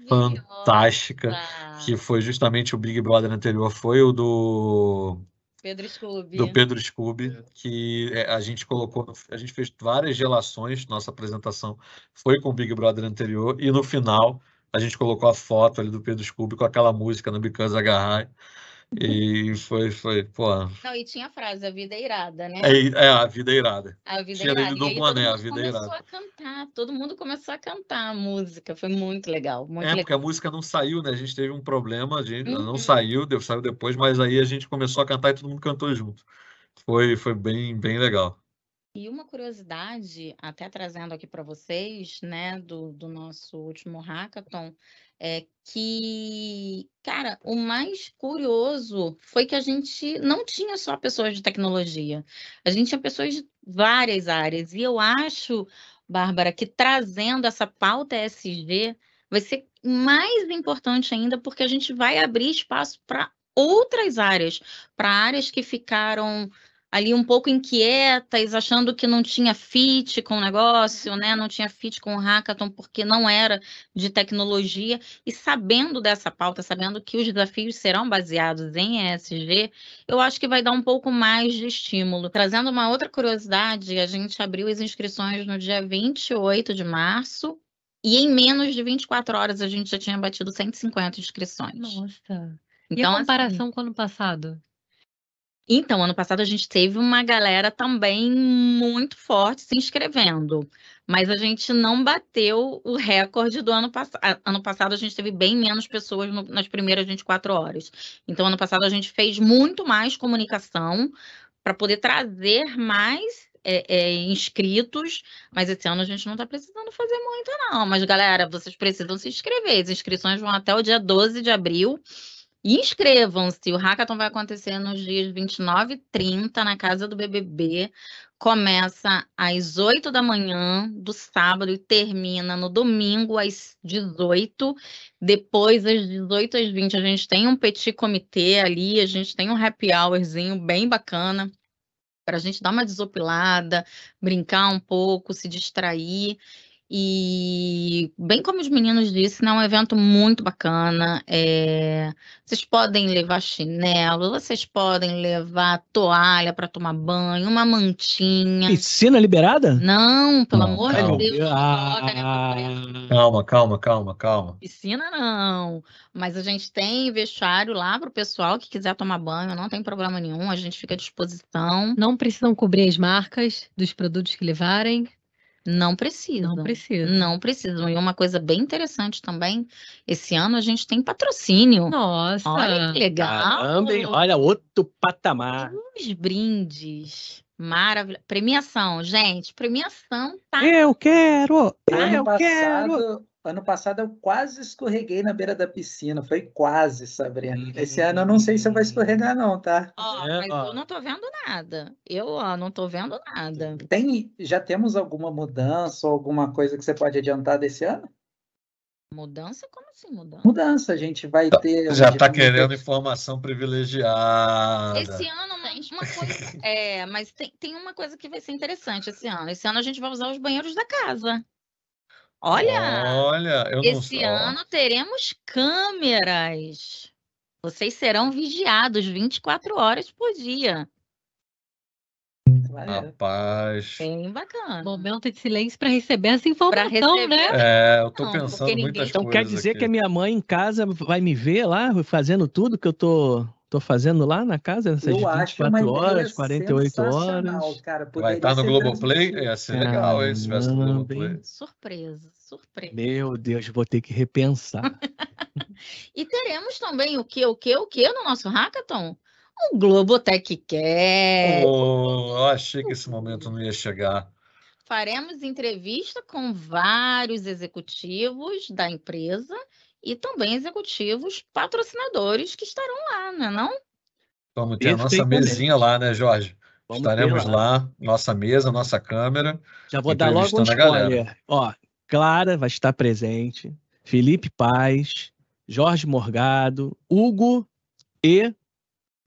fantástica, que foi justamente o Big Brother anterior, foi o do Pedro Scooby. do Pedro Scooby, que é, a gente colocou, a gente fez várias relações, nossa apresentação foi com o Big Brother anterior, e no final a gente colocou a foto ali do Pedro Scooby com aquela música no Because Agarrai. E foi, foi, pô. Não, e tinha a frase, a vida é irada, né? É, é a vida é irada. A vida tinha é irada. Do Boné, a vida é irada. começou a cantar, todo mundo começou a cantar a música, foi muito legal. Muito é, legal. porque a música não saiu, né? A gente teve um problema, a gente uhum. não saiu, deu, saiu depois, mas aí a gente começou a cantar e todo mundo cantou junto. Foi, foi bem, bem legal. E uma curiosidade, até trazendo aqui para vocês, né, do, do nosso último hackathon, é que, cara, o mais curioso foi que a gente não tinha só pessoas de tecnologia, a gente tinha pessoas de várias áreas. E eu acho, Bárbara, que trazendo essa pauta ESG vai ser mais importante ainda, porque a gente vai abrir espaço para outras áreas, para áreas que ficaram ali um pouco inquietas, achando que não tinha fit com o negócio, né? Não tinha fit com o hackathon porque não era de tecnologia e sabendo dessa pauta, sabendo que os desafios serão baseados em ESG, eu acho que vai dar um pouco mais de estímulo. Trazendo uma outra curiosidade, a gente abriu as inscrições no dia 28 de março e em menos de 24 horas a gente já tinha batido 150 inscrições. Nossa. Então, e a então, assim, comparação assim, com o ano passado? Então, ano passado a gente teve uma galera também muito forte se inscrevendo, mas a gente não bateu o recorde do ano passado. Ano passado a gente teve bem menos pessoas no, nas primeiras 24 horas. Então, ano passado a gente fez muito mais comunicação para poder trazer mais é, é, inscritos, mas esse ano a gente não está precisando fazer muito, não. Mas, galera, vocês precisam se inscrever. As inscrições vão até o dia 12 de abril. Inscrevam-se, o Hackathon vai acontecer nos dias 29 e 30 na casa do BBB. Começa às 8 da manhã do sábado e termina no domingo às 18. Depois, às 18 às 20, a gente tem um petit comitê ali, a gente tem um happy hourzinho bem bacana para a gente dar uma desopilada, brincar um pouco, se distrair. E, bem como os meninos disseram, é um evento muito bacana. É... Vocês podem levar chinelo, vocês podem levar toalha para tomar banho, uma mantinha. Piscina liberada? Não, pelo não, amor calma. de Deus. Ah, calma, calma, calma, calma. Piscina não. Mas a gente tem vestiário lá para o pessoal que quiser tomar banho, não tem problema nenhum, a gente fica à disposição. Não precisam cobrir as marcas dos produtos que levarem. Não precisa. Não precisa. Não precisam. E uma coisa bem interessante também, esse ano a gente tem patrocínio. Nossa. Olha que legal. Caramba, hein? Olha, outro patamar. Os brindes. Maravilha. Premiação, gente. Premiação, tá? Eu quero! eu passado, quero! Ano passado eu quase escorreguei na beira da piscina. Foi quase, Sabrina. Esse ano eu não sei se eu vou escorregar, não, tá? Ó, é, mas ó. eu não tô vendo nada. Eu, ó, não tô vendo nada. Tem, já temos alguma mudança ou alguma coisa que você pode adiantar desse ano? Mudança? Como assim mudança? Mudança, a gente vai tá, ter. Já está querendo informação privilegiada. Esse ano, uma coisa. é, mas tem, tem uma coisa que vai ser interessante esse ano. Esse ano a gente vai usar os banheiros da casa. Olha, Olha, eu esse não ano teremos câmeras. Vocês serão vigiados 24 horas por dia. Rapaz. Bem bacana. Momento de silêncio para receber essa informação, receber. né? É, eu tô Não, pensando porque ninguém- muitas Então coisas quer dizer aqui. que a minha mãe em casa vai me ver lá fazendo tudo que eu tô, tô fazendo lá na casa, nessas Eu acho uma 24 horas, ideia 48 sensacional, horas. Cara, Vai poderia estar no Globoplay? Ia ser legal, hein, se tivesse no Caramba, Globoplay. Surpresa, surpresa. Meu Deus, vou ter que repensar. E teremos também o que, o que, o que no nosso hackathon? O Globotech Cast. Oh, eu achei que esse momento não ia chegar. Faremos entrevista com vários executivos da empresa e também executivos patrocinadores que estarão lá, não é não? Vamos ter a nossa mesinha lá, né, Jorge? Vamos Estaremos lá, nossa mesa, nossa câmera. Já vou dar logo um Entrevistando a galera. spoiler. Ó, Clara vai estar presente, Felipe Paz, Jorge Morgado, Hugo e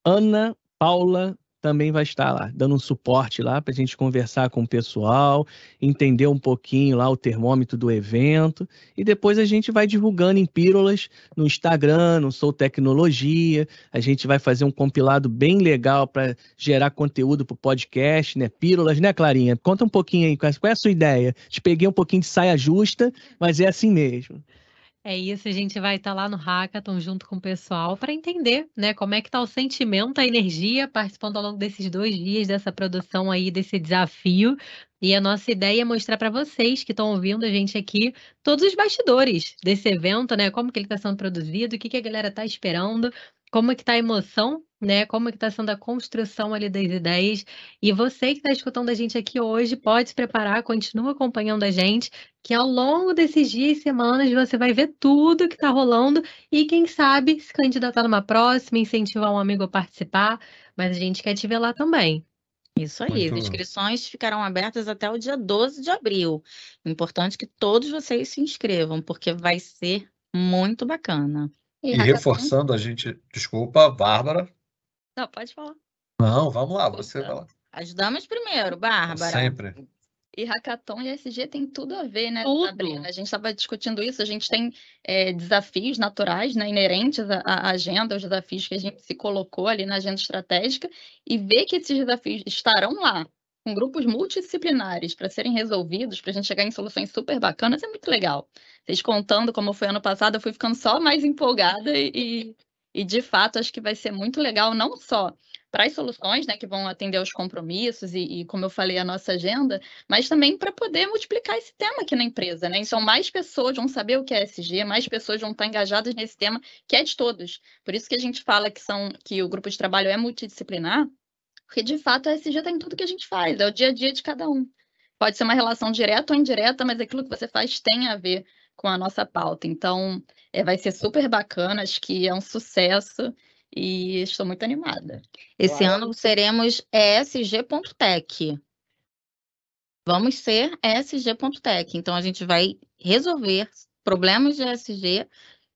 Ana Paula também vai estar lá, dando um suporte lá para a gente conversar com o pessoal, entender um pouquinho lá o termômetro do evento e depois a gente vai divulgando em pílulas no Instagram, no Sou Tecnologia. A gente vai fazer um compilado bem legal para gerar conteúdo para o podcast, né? Pílulas, né, Clarinha? Conta um pouquinho aí, qual é a sua ideia? Te peguei um pouquinho de saia justa, mas é assim mesmo. É isso, a gente vai estar lá no Hackathon junto com o pessoal para entender, né, como é que tá o sentimento, a energia participando ao longo desses dois dias dessa produção aí, desse desafio. E a nossa ideia é mostrar para vocês que estão ouvindo a gente aqui todos os bastidores desse evento, né, como que ele está sendo produzido, o que que a galera está esperando, como é que tá a emoção, né, como é que está sendo a construção ali das ideias. E você que está escutando a gente aqui hoje, pode se preparar, continua acompanhando a gente, que ao longo desses dias e semanas você vai ver tudo que está rolando e quem sabe se candidatar numa próxima, incentivar um amigo a participar, mas a gente quer te ver lá também. Isso aí, as Muito- inscrições ficarão abertas até o dia 12 de abril. Importante que todos vocês se inscrevam, porque vai ser muito bacana. E hackathon- reforçando, a gente. Desculpa, Bárbara. Não, pode falar. Não, vamos lá, você vai lá. As damas primeiro, Bárbara. Sempre. E hackathon e ESG tem tudo a ver, né, Tudo. Sabrina? A gente estava discutindo isso, a gente tem é, desafios naturais, né, inerentes à, à agenda, os desafios que a gente se colocou ali na agenda estratégica, e ver que esses desafios estarão lá, com grupos multidisciplinares, para serem resolvidos, para a gente chegar em soluções super bacanas, é muito legal. Vocês contando como foi ano passado, eu fui ficando só mais empolgada e, e, de fato, acho que vai ser muito legal, não só para as soluções, né, que vão atender aos compromissos e, e, como eu falei, a nossa agenda, mas também para poder multiplicar esse tema aqui na empresa, né? Então, mais pessoas vão saber o que é SG, mais pessoas vão estar engajadas nesse tema, que é de todos. Por isso que a gente fala que, são, que o grupo de trabalho é multidisciplinar, porque de fato a SG está em tudo que a gente faz, é o dia a dia de cada um. Pode ser uma relação direta ou indireta, mas aquilo que você faz tem a ver com a nossa pauta. Então, é, vai ser super bacana, acho que é um sucesso e estou muito animada. Esse Claro. ano seremos ESG.tech. Vamos ser ESG.tech. Então, a gente vai resolver problemas de ESG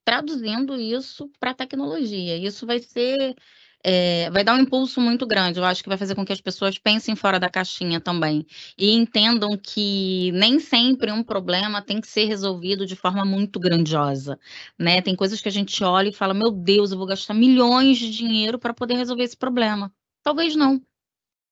traduzindo isso para tecnologia. Isso vai ser, é, vai dar um impulso muito grande. Eu acho que vai fazer com que as pessoas pensem fora da caixinha também e entendam que nem sempre um problema tem que ser resolvido de forma muito grandiosa, né? Tem coisas que a gente olha e fala: meu Deus, eu vou gastar milhões de dinheiro para poder resolver esse problema. Talvez não.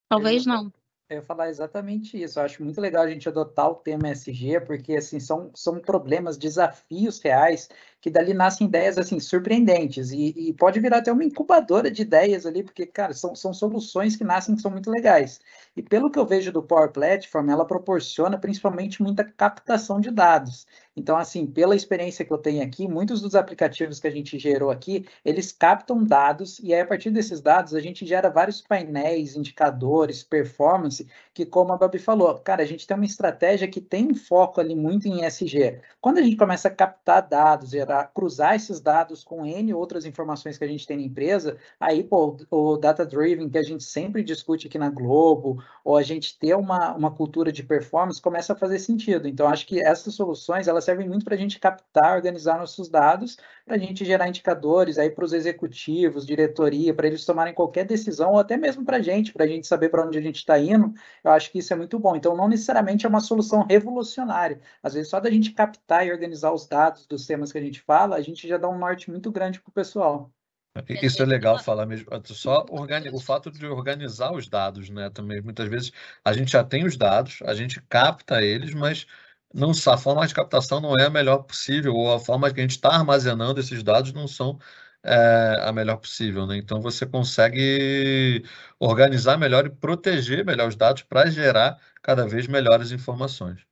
Talvez não. Eu ia falar exatamente isso. Eu acho muito legal a gente adotar o tema SG, porque assim são, são problemas, desafios reais que dali nascem ideias assim surpreendentes e, e pode virar até uma incubadora de ideias ali, porque cara são, são soluções que nascem que são muito legais. E pelo que eu vejo do Power Platform, ela proporciona principalmente muita captação de dados. Então, assim, pela experiência que eu tenho aqui, muitos dos aplicativos que a gente gerou aqui, eles captam dados e aí, a partir desses dados a gente gera vários painéis, indicadores, performance, que como a Babi falou, cara, a gente tem uma estratégia que tem foco ali muito em SG. Quando a gente começa a captar dados, gerar, cruzar esses dados com N outras informações que a gente tem na empresa, aí, pô, o data driven que a gente sempre discute aqui na Globo, ou a gente ter uma, uma cultura de performance começa a fazer sentido. Então, acho que essas soluções elas servem muito para a gente captar, organizar nossos dados, para a gente gerar indicadores aí para os executivos, diretoria, para eles tomarem qualquer decisão, ou até mesmo para a gente, para a gente saber para onde a gente está indo. Eu acho que isso é muito bom. Então, não necessariamente é uma solução revolucionária. Às vezes, só da gente captar e organizar os dados dos temas que a gente fala, a gente já dá um norte muito grande para o pessoal. Isso é legal falar mesmo. Só organi o fato de organizar os dados, né? Também muitas vezes a gente já tem os dados, a gente capta eles, mas não a forma de captação não é a melhor possível, ou a forma que a gente está armazenando esses dados não são é, a melhor possível, né? Então você consegue organizar melhor e proteger melhor os dados para gerar cada vez melhores informações.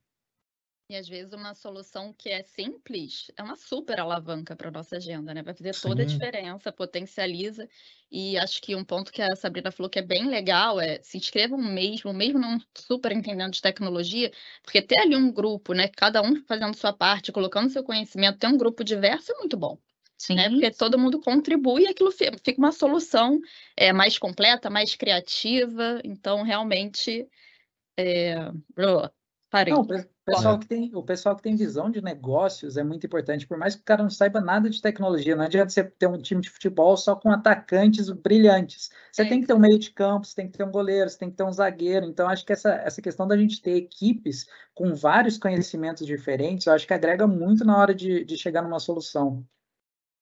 E às vezes uma solução que é simples é uma super alavanca para a nossa agenda, né? Vai fazer Sim. toda a diferença, potencializa. E acho que um ponto que a Sabrina falou que é bem legal é se inscrevam mesmo, mesmo não super entendendo de tecnologia, porque ter ali um grupo, né? Cada um fazendo sua parte, colocando seu conhecimento, ter um grupo diverso é muito bom. Sim. Né? Porque todo mundo contribui e aquilo fica uma solução é, mais completa, mais criativa. Então, realmente. É... Parei. Não, pessoal que tem, o pessoal que tem visão de negócios é muito importante, por mais que o cara não saiba nada de tecnologia, não adianta você ter um time de futebol só com atacantes brilhantes. Você é. tem que ter um meio de campo, você tem que ter um goleiro, você tem que ter um zagueiro. Então, acho que essa, essa questão da gente ter equipes com vários conhecimentos diferentes, eu acho que agrega muito na hora de, de chegar numa solução.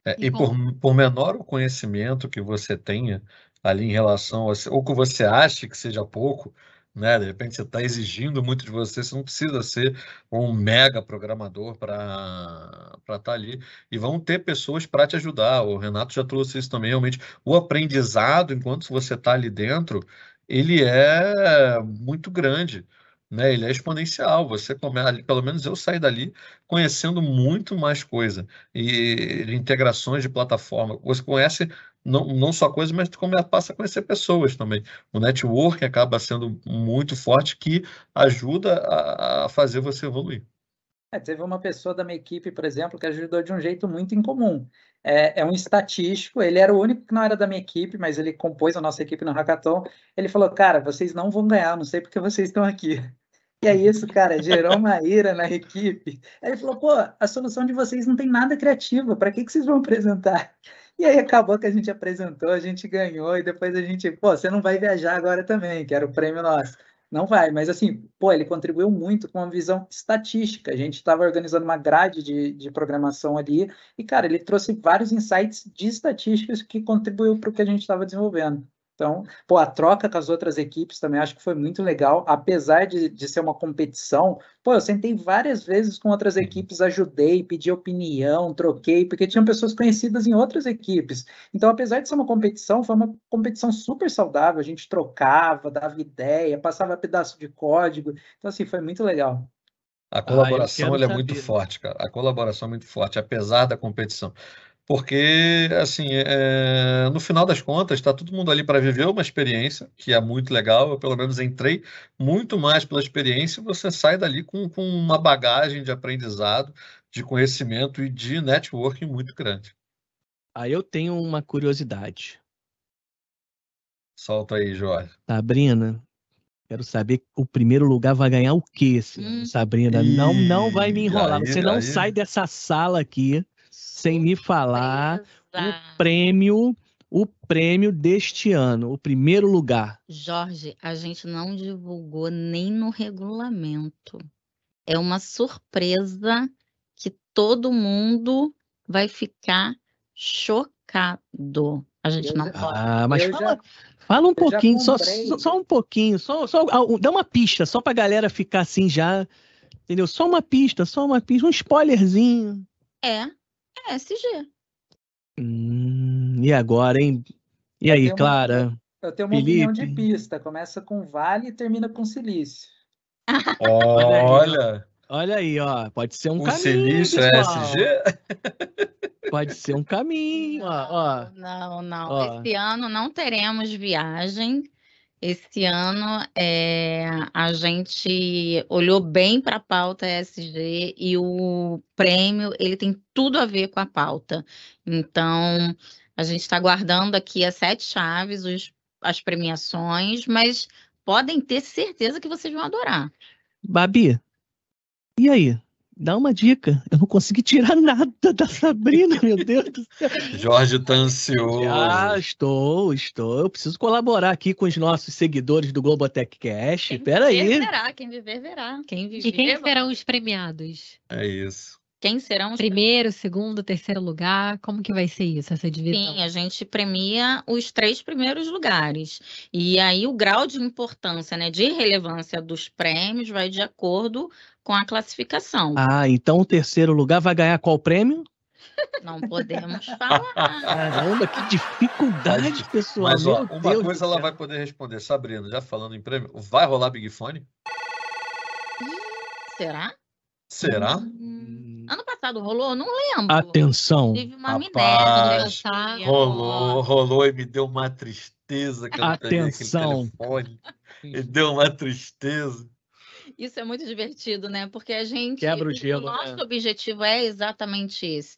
É, e por, por menor o conhecimento que você tenha ali em relação a, ou que você ache que seja pouco, né? De repente você está exigindo muito de você, você não precisa ser um mega programador para estar tá ali. E vão ter pessoas para te ajudar. O Renato já trouxe isso também, realmente. O aprendizado, enquanto você está ali dentro, ele é muito grande. Né, ele é exponencial. Você começa, pelo menos eu saí dali conhecendo muito mais coisa e integrações de plataforma. Você conhece não, não só coisas, mas tu passa a conhecer pessoas também. O network acaba sendo muito forte que ajuda a, a fazer você evoluir. É, teve uma pessoa da minha equipe, por exemplo, que ajudou de um jeito muito incomum. É, é, um estatístico, ele era o único que não era da minha equipe, mas ele compôs a nossa equipe no Hackathon. Ele falou, cara, vocês não vão ganhar, não sei porque vocês estão aqui. E é isso, cara, gerou uma ira na equipe. Aí ele falou, pô, a solução de vocês não tem nada criativa, para que, que vocês vão apresentar? E aí acabou que a gente apresentou, a gente ganhou, e depois a gente, pô, você não vai viajar agora também, que era o prêmio nosso. Não vai, mas assim, pô, ele contribuiu muito com uma visão estatística. A gente estava organizando uma grade de, de programação ali, e, cara, ele trouxe vários insights de estatísticas que contribuiu para o que a gente estava desenvolvendo. Então, pô, a troca com as outras equipes também acho que foi muito legal, apesar de, de ser uma competição. Pô, eu sentei várias vezes com outras equipes, ajudei, pedi opinião, troquei, porque tinham pessoas conhecidas em outras equipes. Então, apesar de ser uma competição, foi uma competição super saudável. A gente trocava, dava ideia, passava pedaço de código. Então, assim, foi muito legal. A colaboração ah, é muito forte, cara. A colaboração é muito forte, apesar da competição porque assim é, no final das contas está todo mundo ali para viver uma experiência que é muito legal eu pelo menos entrei muito mais pela experiência e você sai dali com, com uma bagagem de aprendizado de conhecimento e de networking muito grande aí eu tenho uma curiosidade solta aí Jorge Sabrina Quero saber o primeiro lugar vai ganhar o quê, hum. Sabrina? Não, não vai me enrolar. Aí, Você não aí. sai dessa sala aqui sem me falar o prêmio, o prêmio deste ano, o primeiro lugar. Jorge, a gente não divulgou nem no regulamento. É uma surpresa que todo mundo vai ficar chocado. A gente não pode. Ah, mas fala, já, fala um pouquinho, só, só, só, um pouquinho, só, só dá uma pista, só pra galera ficar assim já, entendeu? Só uma pista, só uma pista, um spoilerzinho. É, SG. Hum, e agora, hein? E aí, Clara? eu tenho uma Felipe? opinião de pista. Começa com Vale e termina com Silício. Olha! Olha aí, ó. Pode ser um o caminho. Silício é SG? Pode ser um caminho, não, ó. Não, não. Ó. Esse ano não teremos viagem. Esse ano é, a gente olhou bem para a pauta ESG e o prêmio ele tem tudo a ver com a pauta. Então a gente está guardando aqui as sete chaves, os, as premiações, mas podem ter certeza que vocês vão adorar. Babi, e aí? Dá uma dica. Eu não consegui tirar nada da Sabrina, meu Deus do céu. Jorge tá ansioso. Ah, estou, estou. Eu preciso colaborar aqui com os nossos seguidores do Globotech Cash. Quem Pera viver aí. verá, quem viver verá. Quem viver, e quem serão os premiados? É isso. quem serão os Primeiro, segundo, terceiro lugar, como que vai ser isso, essa divisão? Sim, a gente premia os três primeiros lugares. E aí o grau de importância, né, de relevância dos prêmios vai de acordo com a classificação. Ah, então o terceiro lugar vai ganhar qual prêmio? Não podemos falar. Caramba, que dificuldade, pessoal. Mas ó, uma Deus coisa ela vai poder responder. Sabrina, já falando em prêmio, vai rolar Big Fone? Será? Será? Hum, Ano passado rolou? Não lembro. Atenção. Tive uma Rapaz, amnésia. Rolou, rolou e me deu uma tristeza que eu Atenção. telefone. Me deu uma tristeza. Isso é muito divertido, né? Porque a gente. Quebra o gelo, nosso né? objetivo é exatamente esse.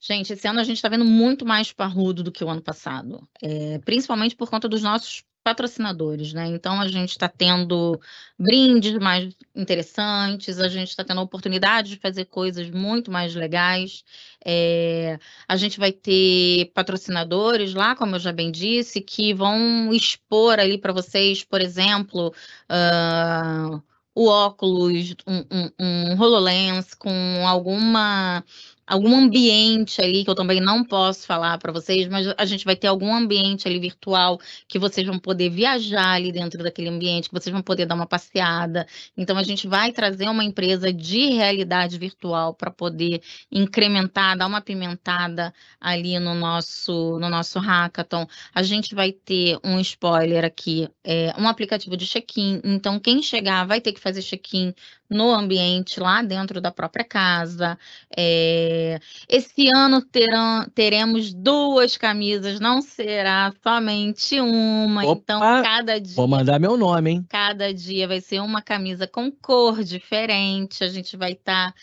Gente, esse ano a gente está vendo muito mais parrudo do que o ano passado, é, principalmente por conta dos nossos patrocinadores, né? Então a gente está tendo brindes mais interessantes, a gente está tendo a oportunidade de fazer coisas muito mais legais. É, a gente vai ter patrocinadores lá, como eu já bem disse, que vão expor ali para vocês, por exemplo, ah, o óculos, um, um, um HoloLens com alguma algum ambiente ali que eu também não posso falar para vocês, mas a gente vai ter algum ambiente ali virtual que vocês vão poder viajar ali dentro daquele ambiente, que vocês vão poder dar uma passeada. Então a gente vai trazer uma empresa de realidade virtual para poder incrementar, dar uma pimentada ali no nosso no nosso hackathon. A gente vai ter um spoiler aqui, é, um aplicativo de check-in. Então quem chegar vai ter que fazer check-in no ambiente lá dentro da própria casa. É, esse ano terão, teremos duas camisas, não será somente uma. Então, Opa! cada dia, Vou mandar meu nome, hein? cada dia vai ser uma camisa com cor diferente. A gente vai estar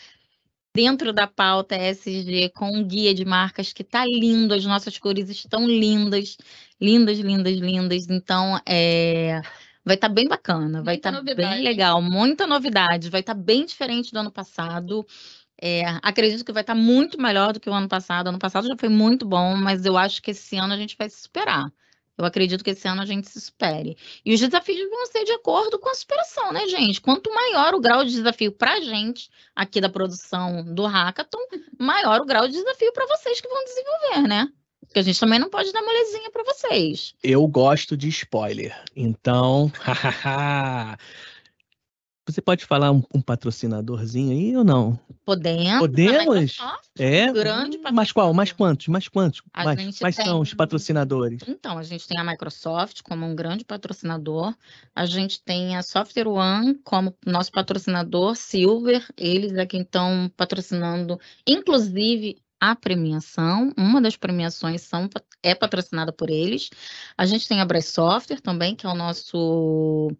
dentro da pauta SG com um guia de marcas que está lindo. As nossas cores estão lindas, lindas, lindas, lindas. Então, é. Vai estar bem bacana, vai estar bem novidade. legal, muita novidade, vai estar bem diferente do ano passado. É, acredito que vai estar muito melhor do que o ano passado. Ano passado já foi muito bom, mas eu acho que esse ano a gente vai se superar. Eu acredito que esse ano a gente se supere. E os desafios vão ser de acordo com a superação, né, gente? Quanto maior o grau de desafio para a gente, aqui da produção do Hackathon, maior o grau de desafio para vocês que vão desenvolver, né? Porque a gente também não pode dar molezinha para vocês. Eu gosto de spoiler. Então, você pode falar um, um patrocinadorzinho aí ou não? Podemos. Podemos? Microsoft, É? Grande Mas qual? Mais quantos? Mais quantos? A Mais- quais são os tem- patrocinadores? Então, a gente tem a Microsoft como um grande patrocinador, a gente tem a Software One como nosso patrocinador Silver, eles é quem estão patrocinando, inclusive a premiação, uma das premiações são, é patrocinada por eles. A gente tem a Bray Software também, que é o nosso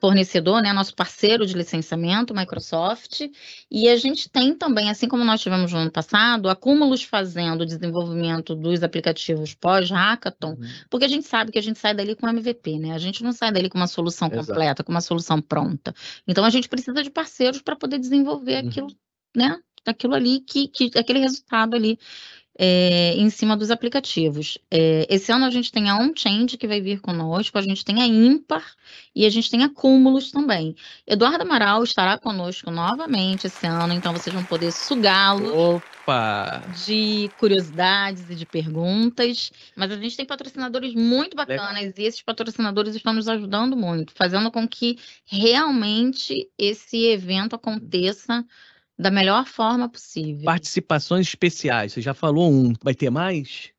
fornecedor, né, nosso parceiro de licenciamento, Microsoft, e a gente tem também, assim como nós tivemos no ano passado, acúmulos fazendo o desenvolvimento dos aplicativos pós-hackathon, porque a gente sabe que a gente sai dali com MVP, né? A gente não sai dali com uma solução Exato. completa, com uma solução pronta. Então a gente precisa de parceiros para poder desenvolver Uhum. aquilo, né? Aquilo ali que, que aquele resultado ali é, em cima dos aplicativos. É, esse ano a gente tem a OnChange que vai vir conosco, a gente tem a Ímpar e a gente tem a Cúmulos também. Eduardo Amaral estará conosco novamente esse ano, então vocês vão poder sugá-lo de curiosidades e de perguntas, mas a gente tem patrocinadores muito bacanas e esses patrocinadores estão nos ajudando muito, fazendo com que realmente esse evento aconteça da melhor forma possível. Participações especiais. Você já falou um. Vai ter mais?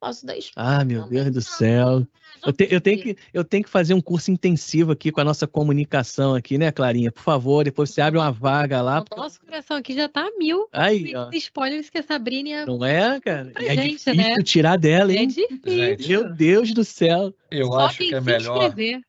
Posso dar spoiler Ah, meu também? Deus do céu. Eu, te- eu tenho que, eu tenho que fazer um curso intensivo aqui com a nossa comunicação aqui, né, Clarinha? Por favor, depois você abre uma vaga lá. O nosso coração aqui já tá a mil. Aí, ó. Spoilers que a Sabrina. Não é, cara? Pra é gente, difícil né? tirar dela, é hein? difícil. Gente, Meu Deus do céu. eu Só acho que é melhor. inscrever.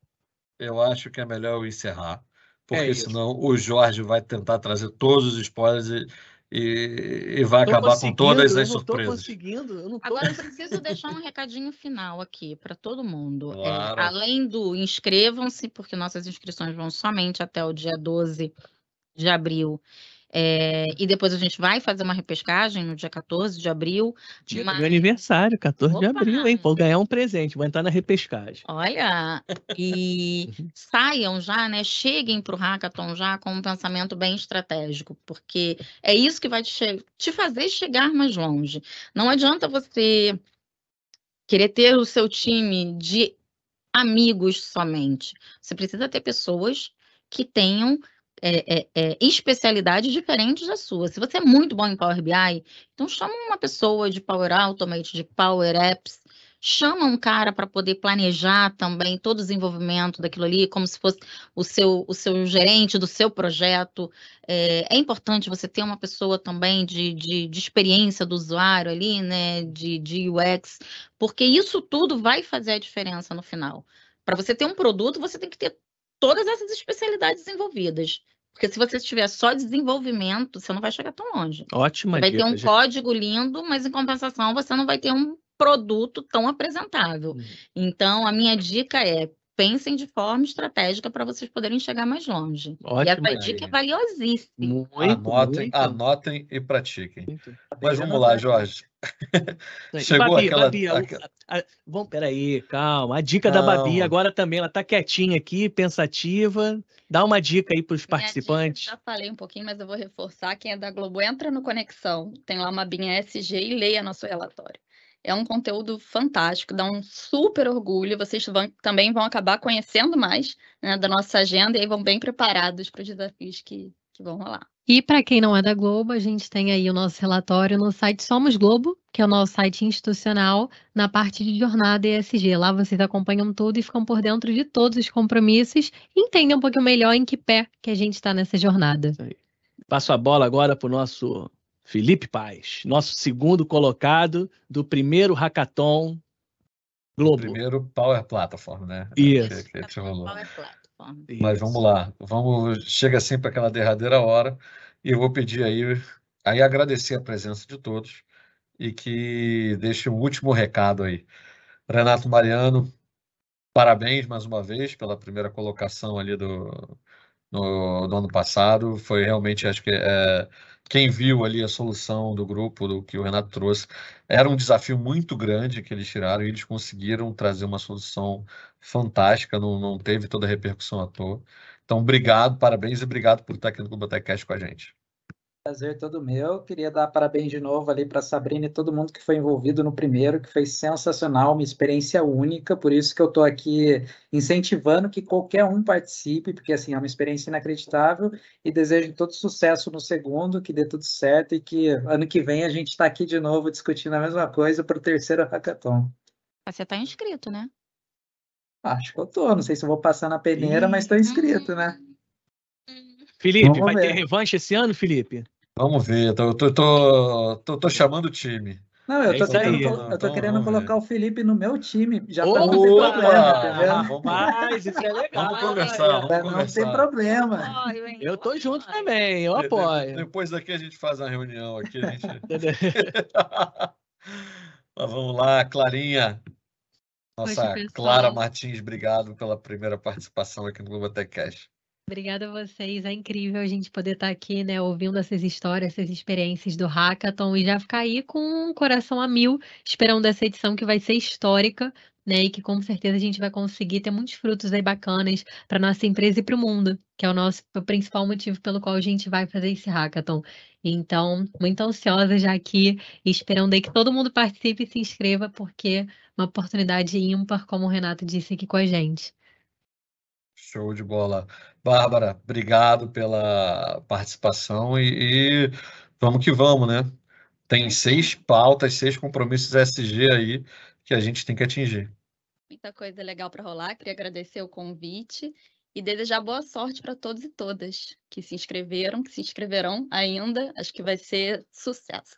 Eu acho que é melhor eu encerrar, porque É senão o Jorge vai tentar trazer todos os spoilers e, e, e vai acabar com todas eu as surpresas. conseguindo, eu não tô. Agora eu preciso deixar um recadinho final aqui para todo mundo. É, Claro. além do inscrevam-se, porque nossas inscrições vão somente até o dia 12 de abril. É, e depois a gente vai fazer uma repescagem no dia 14 de abril. Dia do mas- meu aniversário, 14 de Opa! abril, hein? Vou ganhar um presente, vou entrar na repescagem. Olha, e Uhum. saiam já, né? Cheguem para o hackathon já com um pensamento bem estratégico, porque é isso que vai te, te fazer chegar mais longe. Não adianta você querer ter o seu time de amigos somente. Você precisa ter pessoas que tenham é, é, é, especialidades diferentes da sua. Se você é muito bom em Power BI, então chama uma pessoa de Power Automate, de Power Apps, chama um cara para poder planejar também todo o desenvolvimento daquilo ali, como se fosse o seu, o seu gerente do seu projeto. É, é importante você ter uma pessoa também de, de, de experiência do usuário ali, né, de, de UX, porque isso tudo vai fazer a diferença no final. Para você ter um produto, você tem que ter todas essas especialidades envolvidas. Porque se você tiver só desenvolvimento, você não vai chegar tão longe. Ótima Você vai ter dica, um gente. código lindo, mas em compensação você não vai ter um produto tão apresentável. Uhum. Então, a minha dica é pensem de forma estratégica para vocês poderem chegar mais longe. e Ótima essa dica é valiosíssima. Muito, anotem, muito, anotem e pratiquem. muito. Mas vamos lá, Jorge. E Chegou Babi, aquela- Babi, a- aquela- a- vamos, peraí, calma. A dica da Babi Calma. agora também, ela tá quietinha aqui, pensativa. Dá uma dica aí para os participantes. já falei um pouquinho, mas eu vou reforçar. Quem é da Globo, entra no Conexão, tem lá uma abinha SG e leia nosso relatório. É um conteúdo fantástico, dá um super orgulho. Vocês vão- também vão acabar conhecendo mais né, da nossa agenda e aí vão bem preparados para os desafios que, que vão rolar. E para quem não é da Globo, a gente tem aí o nosso relatório no site Somos Globo, que é o nosso site institucional, na parte de jornada ESG. Lá vocês acompanham tudo e ficam por dentro de todos os compromissos e entendem um pouquinho melhor em que pé que a gente está nessa jornada. Passo a bola agora para o nosso Felipe Paz, nosso segundo colocado do primeiro hackathon Globo. Primeiro Power Platform, né? Isso. Que, que a gente falou. Power Platform. Mas Isso. vamos lá, vamos, chega sempre aquela derradeira hora e eu vou pedir aí, aí agradecer a presença de todos e que deixe um último recado aí. Renato Mariano, parabéns mais uma vez pela primeira colocação ali do, no, do ano passado. Foi realmente, acho que é, quem viu ali a solução do grupo, do que o Renato trouxe, era um desafio muito grande que eles tiraram e eles conseguiram trazer uma solução fantástica, não, não teve toda a repercussão à toa. Então, obrigado, parabéns e obrigado por estar aqui no Globotecast com a gente. Prazer todo meu. Queria dar parabéns de novo ali para Sabrina e todo mundo que foi envolvido no primeiro, que foi sensacional, uma experiência única. Por isso que eu estou aqui incentivando que qualquer um participe, porque assim é uma experiência inacreditável. E desejo todo sucesso no segundo, que dê tudo certo e que ano que vem a gente está aqui de novo discutindo a mesma coisa para o terceiro hackathon. Você está inscrito, né? Acho que eu tô. Não sei se eu vou passar na peneira, mas estou inscrito, né? Felipe, Vamos vai ter ver. revanche esse ano, Felipe? Vamos ver, tô, tô, tô, tô, tô chamando o time. Não, eu É tô querendo, aí. colo- eu tô Então, querendo ver. colocar o Felipe no meu time. Já Opa! para não ter problema, entendeu? Vamos, Rapaz, isso é legal. vamos conversar, Pra vamos não ter conversar. problema. Eu tô junto também, eu apoio. Depois daqui a gente faz uma reunião aqui, a gente... Mas vamos lá, Clarinha. Nossa. Clara Martins, obrigado pela primeira participação aqui no Globotecast. Obrigada a vocês, é incrível a gente poder estar aqui, né, ouvindo essas histórias, essas experiências do Hackathon e já ficar aí com o coração a mil, esperando essa edição que vai ser histórica, né, e que com certeza a gente vai conseguir ter muitos frutos aí bacanas para nossa empresa e para o mundo, que é o nosso principal motivo pelo qual a gente vai fazer esse Hackathon. Então, muito ansiosa já aqui, esperando aí que todo mundo participe e se inscreva, porque é uma oportunidade ímpar, como o Renato disse aqui com a gente. Show de bola. Bárbara, obrigado pela participação e, e vamos que vamos, né? Tem seis pautas, seis compromissos SG aí que a gente tem que atingir. Muita coisa legal para rolar. Queria agradecer o convite e desejar boa sorte para todos e todas que se inscreveram, que se inscreverão ainda. Acho que vai ser sucesso.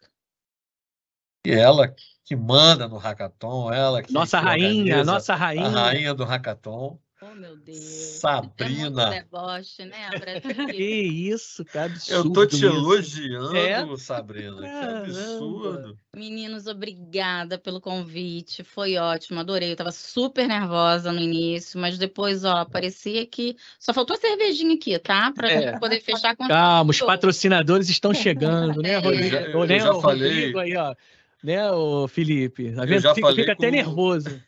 E ela que manda no hackathon, ela que Nossa rainha, nossa a rainha. rainha do hackathon. Oh, meu Deus. Sabrina. É deboche, né, Brasil? Que isso, que absurdo. Eu tô te isso. elogiando, É? Sabrina. Que Caramba. absurdo. Meninos, obrigada pelo convite. Foi ótimo, adorei. Eu tava super nervosa no início, mas depois, ó, parecia que só faltou a cervejinha aqui, tá? Pra É. gente poder fechar com Calma, os patrocinadores estão chegando, né, É. Rodrigo? Eu já- eu né, já o falei. Rodrigo aí, ó. Né, o Felipe? Tá vendo? já Fica, fica até com- nervoso.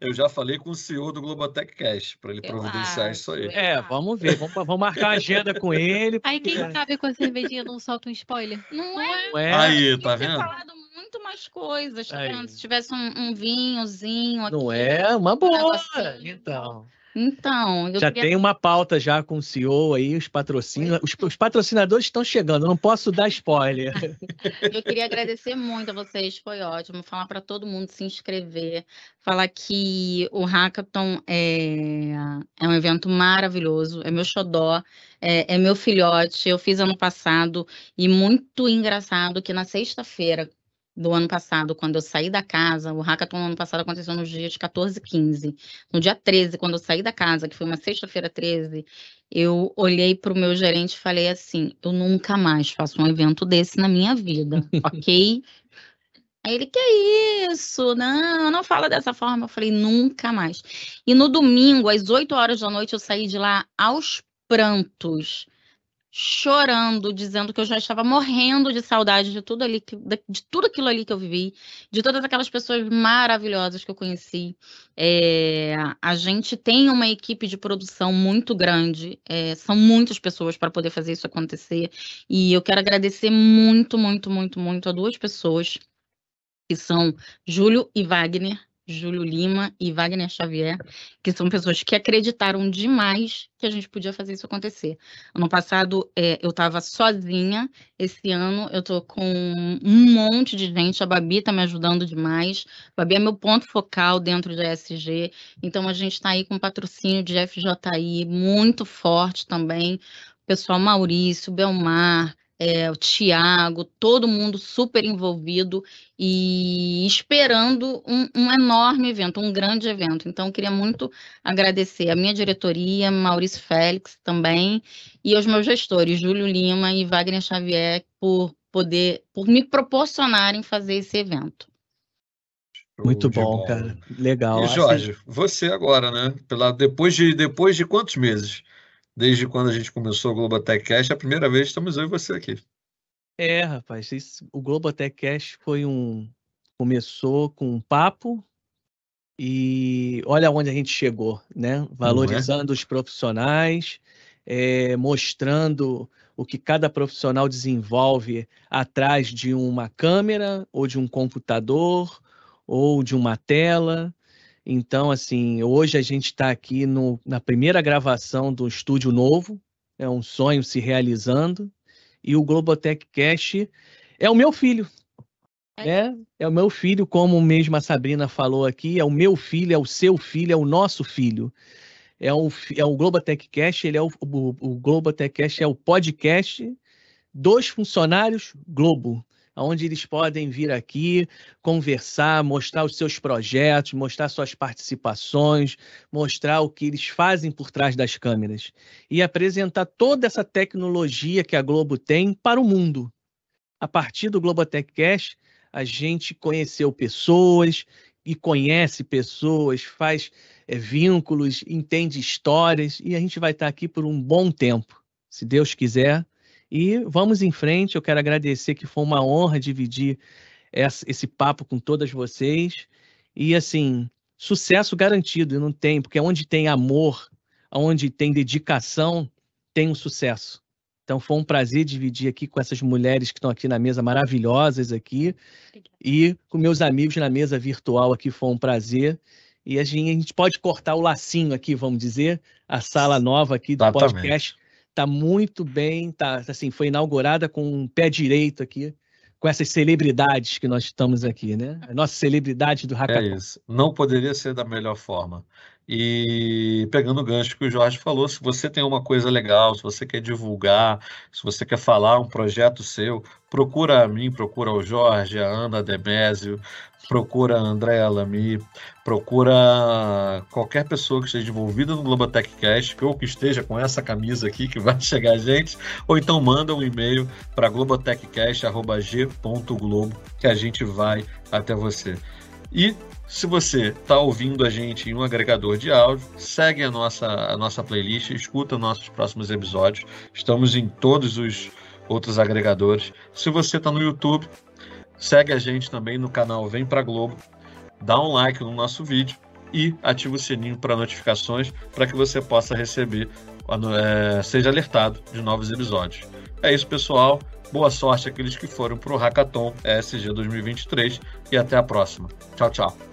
Eu já falei com o CEO do Globotech Cash para ele Eu providenciar isso aí. É, vamos ver. Vamos, vamos marcar a agenda com ele. Aí quem sabe com a cervejinha não solta um spoiler? Não é? Não é, Aí, Tinha tá vendo? falado muito mais coisas, tá Aí. vendo? Se tivesse um, um vinhozinho aqui. não é uma boa. negocinho. Então, Então, eu já queria tem uma pauta já com o CEO aí, os patrocínios. Os, os patrocinadores estão chegando, não posso dar spoiler. Eu queria agradecer muito a vocês, foi ótimo. Falar para todo mundo se inscrever, falar que o Hackathon é, é um evento maravilhoso, é meu xodó, é, é meu filhote. Eu fiz ano passado e muito engraçado que na sexta-feira do ano passado, quando eu saí da casa, o Hackathon ano passado aconteceu nos dias 14 e 15. No dia 13, quando eu saí da casa, que foi uma sexta-feira 13, eu olhei para o meu gerente e falei assim: eu nunca mais faço um evento desse na minha vida, ok? Aí ele, que isso? Não, não fala dessa forma. Eu falei, nunca mais. E no domingo, às 8 horas da noite, eu saí de lá aos prantos, chorando, dizendo que eu já estava morrendo de saudade de tudo ali, de tudo aquilo ali que eu vivi, de todas aquelas pessoas maravilhosas que eu conheci. É, a gente tem uma equipe de produção muito grande, é, são muitas pessoas para poder fazer isso acontecer. E eu quero agradecer muito, muito, muito, muito a duas pessoas, que são Júlio e Wagner, Júlio Lima e Wagner Xavier, que são pessoas que acreditaram demais que a gente podia fazer isso acontecer. Ano passado é, eu estava sozinha, esse ano eu estou com um monte de gente, a Babi está me ajudando demais, a Babi é meu ponto focal dentro do ESG, então a gente está aí com patrocínio de FJI muito forte também, pessoal Maurício, Belmar, é, o Tiago, todo mundo super envolvido e esperando um, um enorme evento, um grande evento. Então, eu queria muito agradecer a minha diretoria, Maurício Félix também, e aos meus gestores, Júlio Lima e Wagner Xavier, por poder, por me proporcionarem fazer esse evento. Muito bom, bola. cara. Legal. E Assim, Jorge, você agora, né? Pela, depois de, depois de quantos meses? Desde quando a gente começou o Globotech Cash, é a primeira vez que estamos eu e você aqui. É, rapaz, isso- o Globotech Cash foi um. Começou com um papo e olha onde a gente chegou, né? Valorizando os profissionais, eh, mostrando o que cada profissional desenvolve atrás de uma câmera ou de um computador ou de uma tela. Então, assim, hoje a gente está aqui no- na primeira gravação do estúdio novo, é um sonho se realizando e o Globotech Cash é o meu filho. É, é o meu filho, como mesmo a Sabrina falou aqui, é o meu filho, é o seu filho, é o nosso filho. É o, é o Globotech Cash, ele é o, o, o Globotech Cash é o podcast dos funcionários Globo, onde eles podem vir aqui conversar, mostrar os seus projetos, mostrar suas participações, mostrar o que eles fazem por trás das câmeras e apresentar toda essa tecnologia que a Globo tem para o mundo. A partir do Globotech Cash, a gente conheceu pessoas e conhece pessoas, faz eh, vínculos, entende histórias e a gente vai estar aqui por um bom tempo, se Deus quiser. E vamos em frente. Eu quero agradecer que foi uma honra dividir essa- esse papo com todas vocês. E assim, sucesso garantido, não tem, porque onde tem amor, onde tem dedicação, tem um sucesso. Então foi um prazer dividir aqui com essas mulheres que estão aqui na mesa maravilhosas aqui e com meus amigos na mesa virtual aqui foi um prazer. E a gente, a gente pode cortar o lacinho aqui, vamos dizer, a sala nova aqui do Exatamente. podcast está muito bem, tá assim, foi inaugurada com um pé direito aqui, com essas celebridades que nós estamos aqui, né? A nossa celebridade do É Hackathon. isso. Não poderia ser da melhor forma. E pegando o gancho que o Jorge falou, se você tem uma coisa legal, se você quer divulgar, se você quer falar um projeto seu, procura a mim, procura o Jorge, a Ana Demésio, procura a Andréa Lamy, procura qualquer pessoa que esteja envolvida no Globotech Cast, ou que esteja com essa camisa aqui que vai chegar a gente, ou então manda um e-mail para globotechcast.g.globo que a gente vai até você. E se você está ouvindo a gente em um agregador de áudio, segue a nossa, a nossa playlist, escuta nossos próximos episódios. Estamos em todos os outros agregadores. Se você está no YouTube, segue a gente também no canal Vem Pra Globo, dá um like no nosso vídeo e ativa o sininho para notificações para que você possa receber, é, seja alertado de novos episódios. É isso, pessoal. Boa sorte àqueles que foram para o Hackathon ESG 2023 e até a próxima. Tchau, tchau.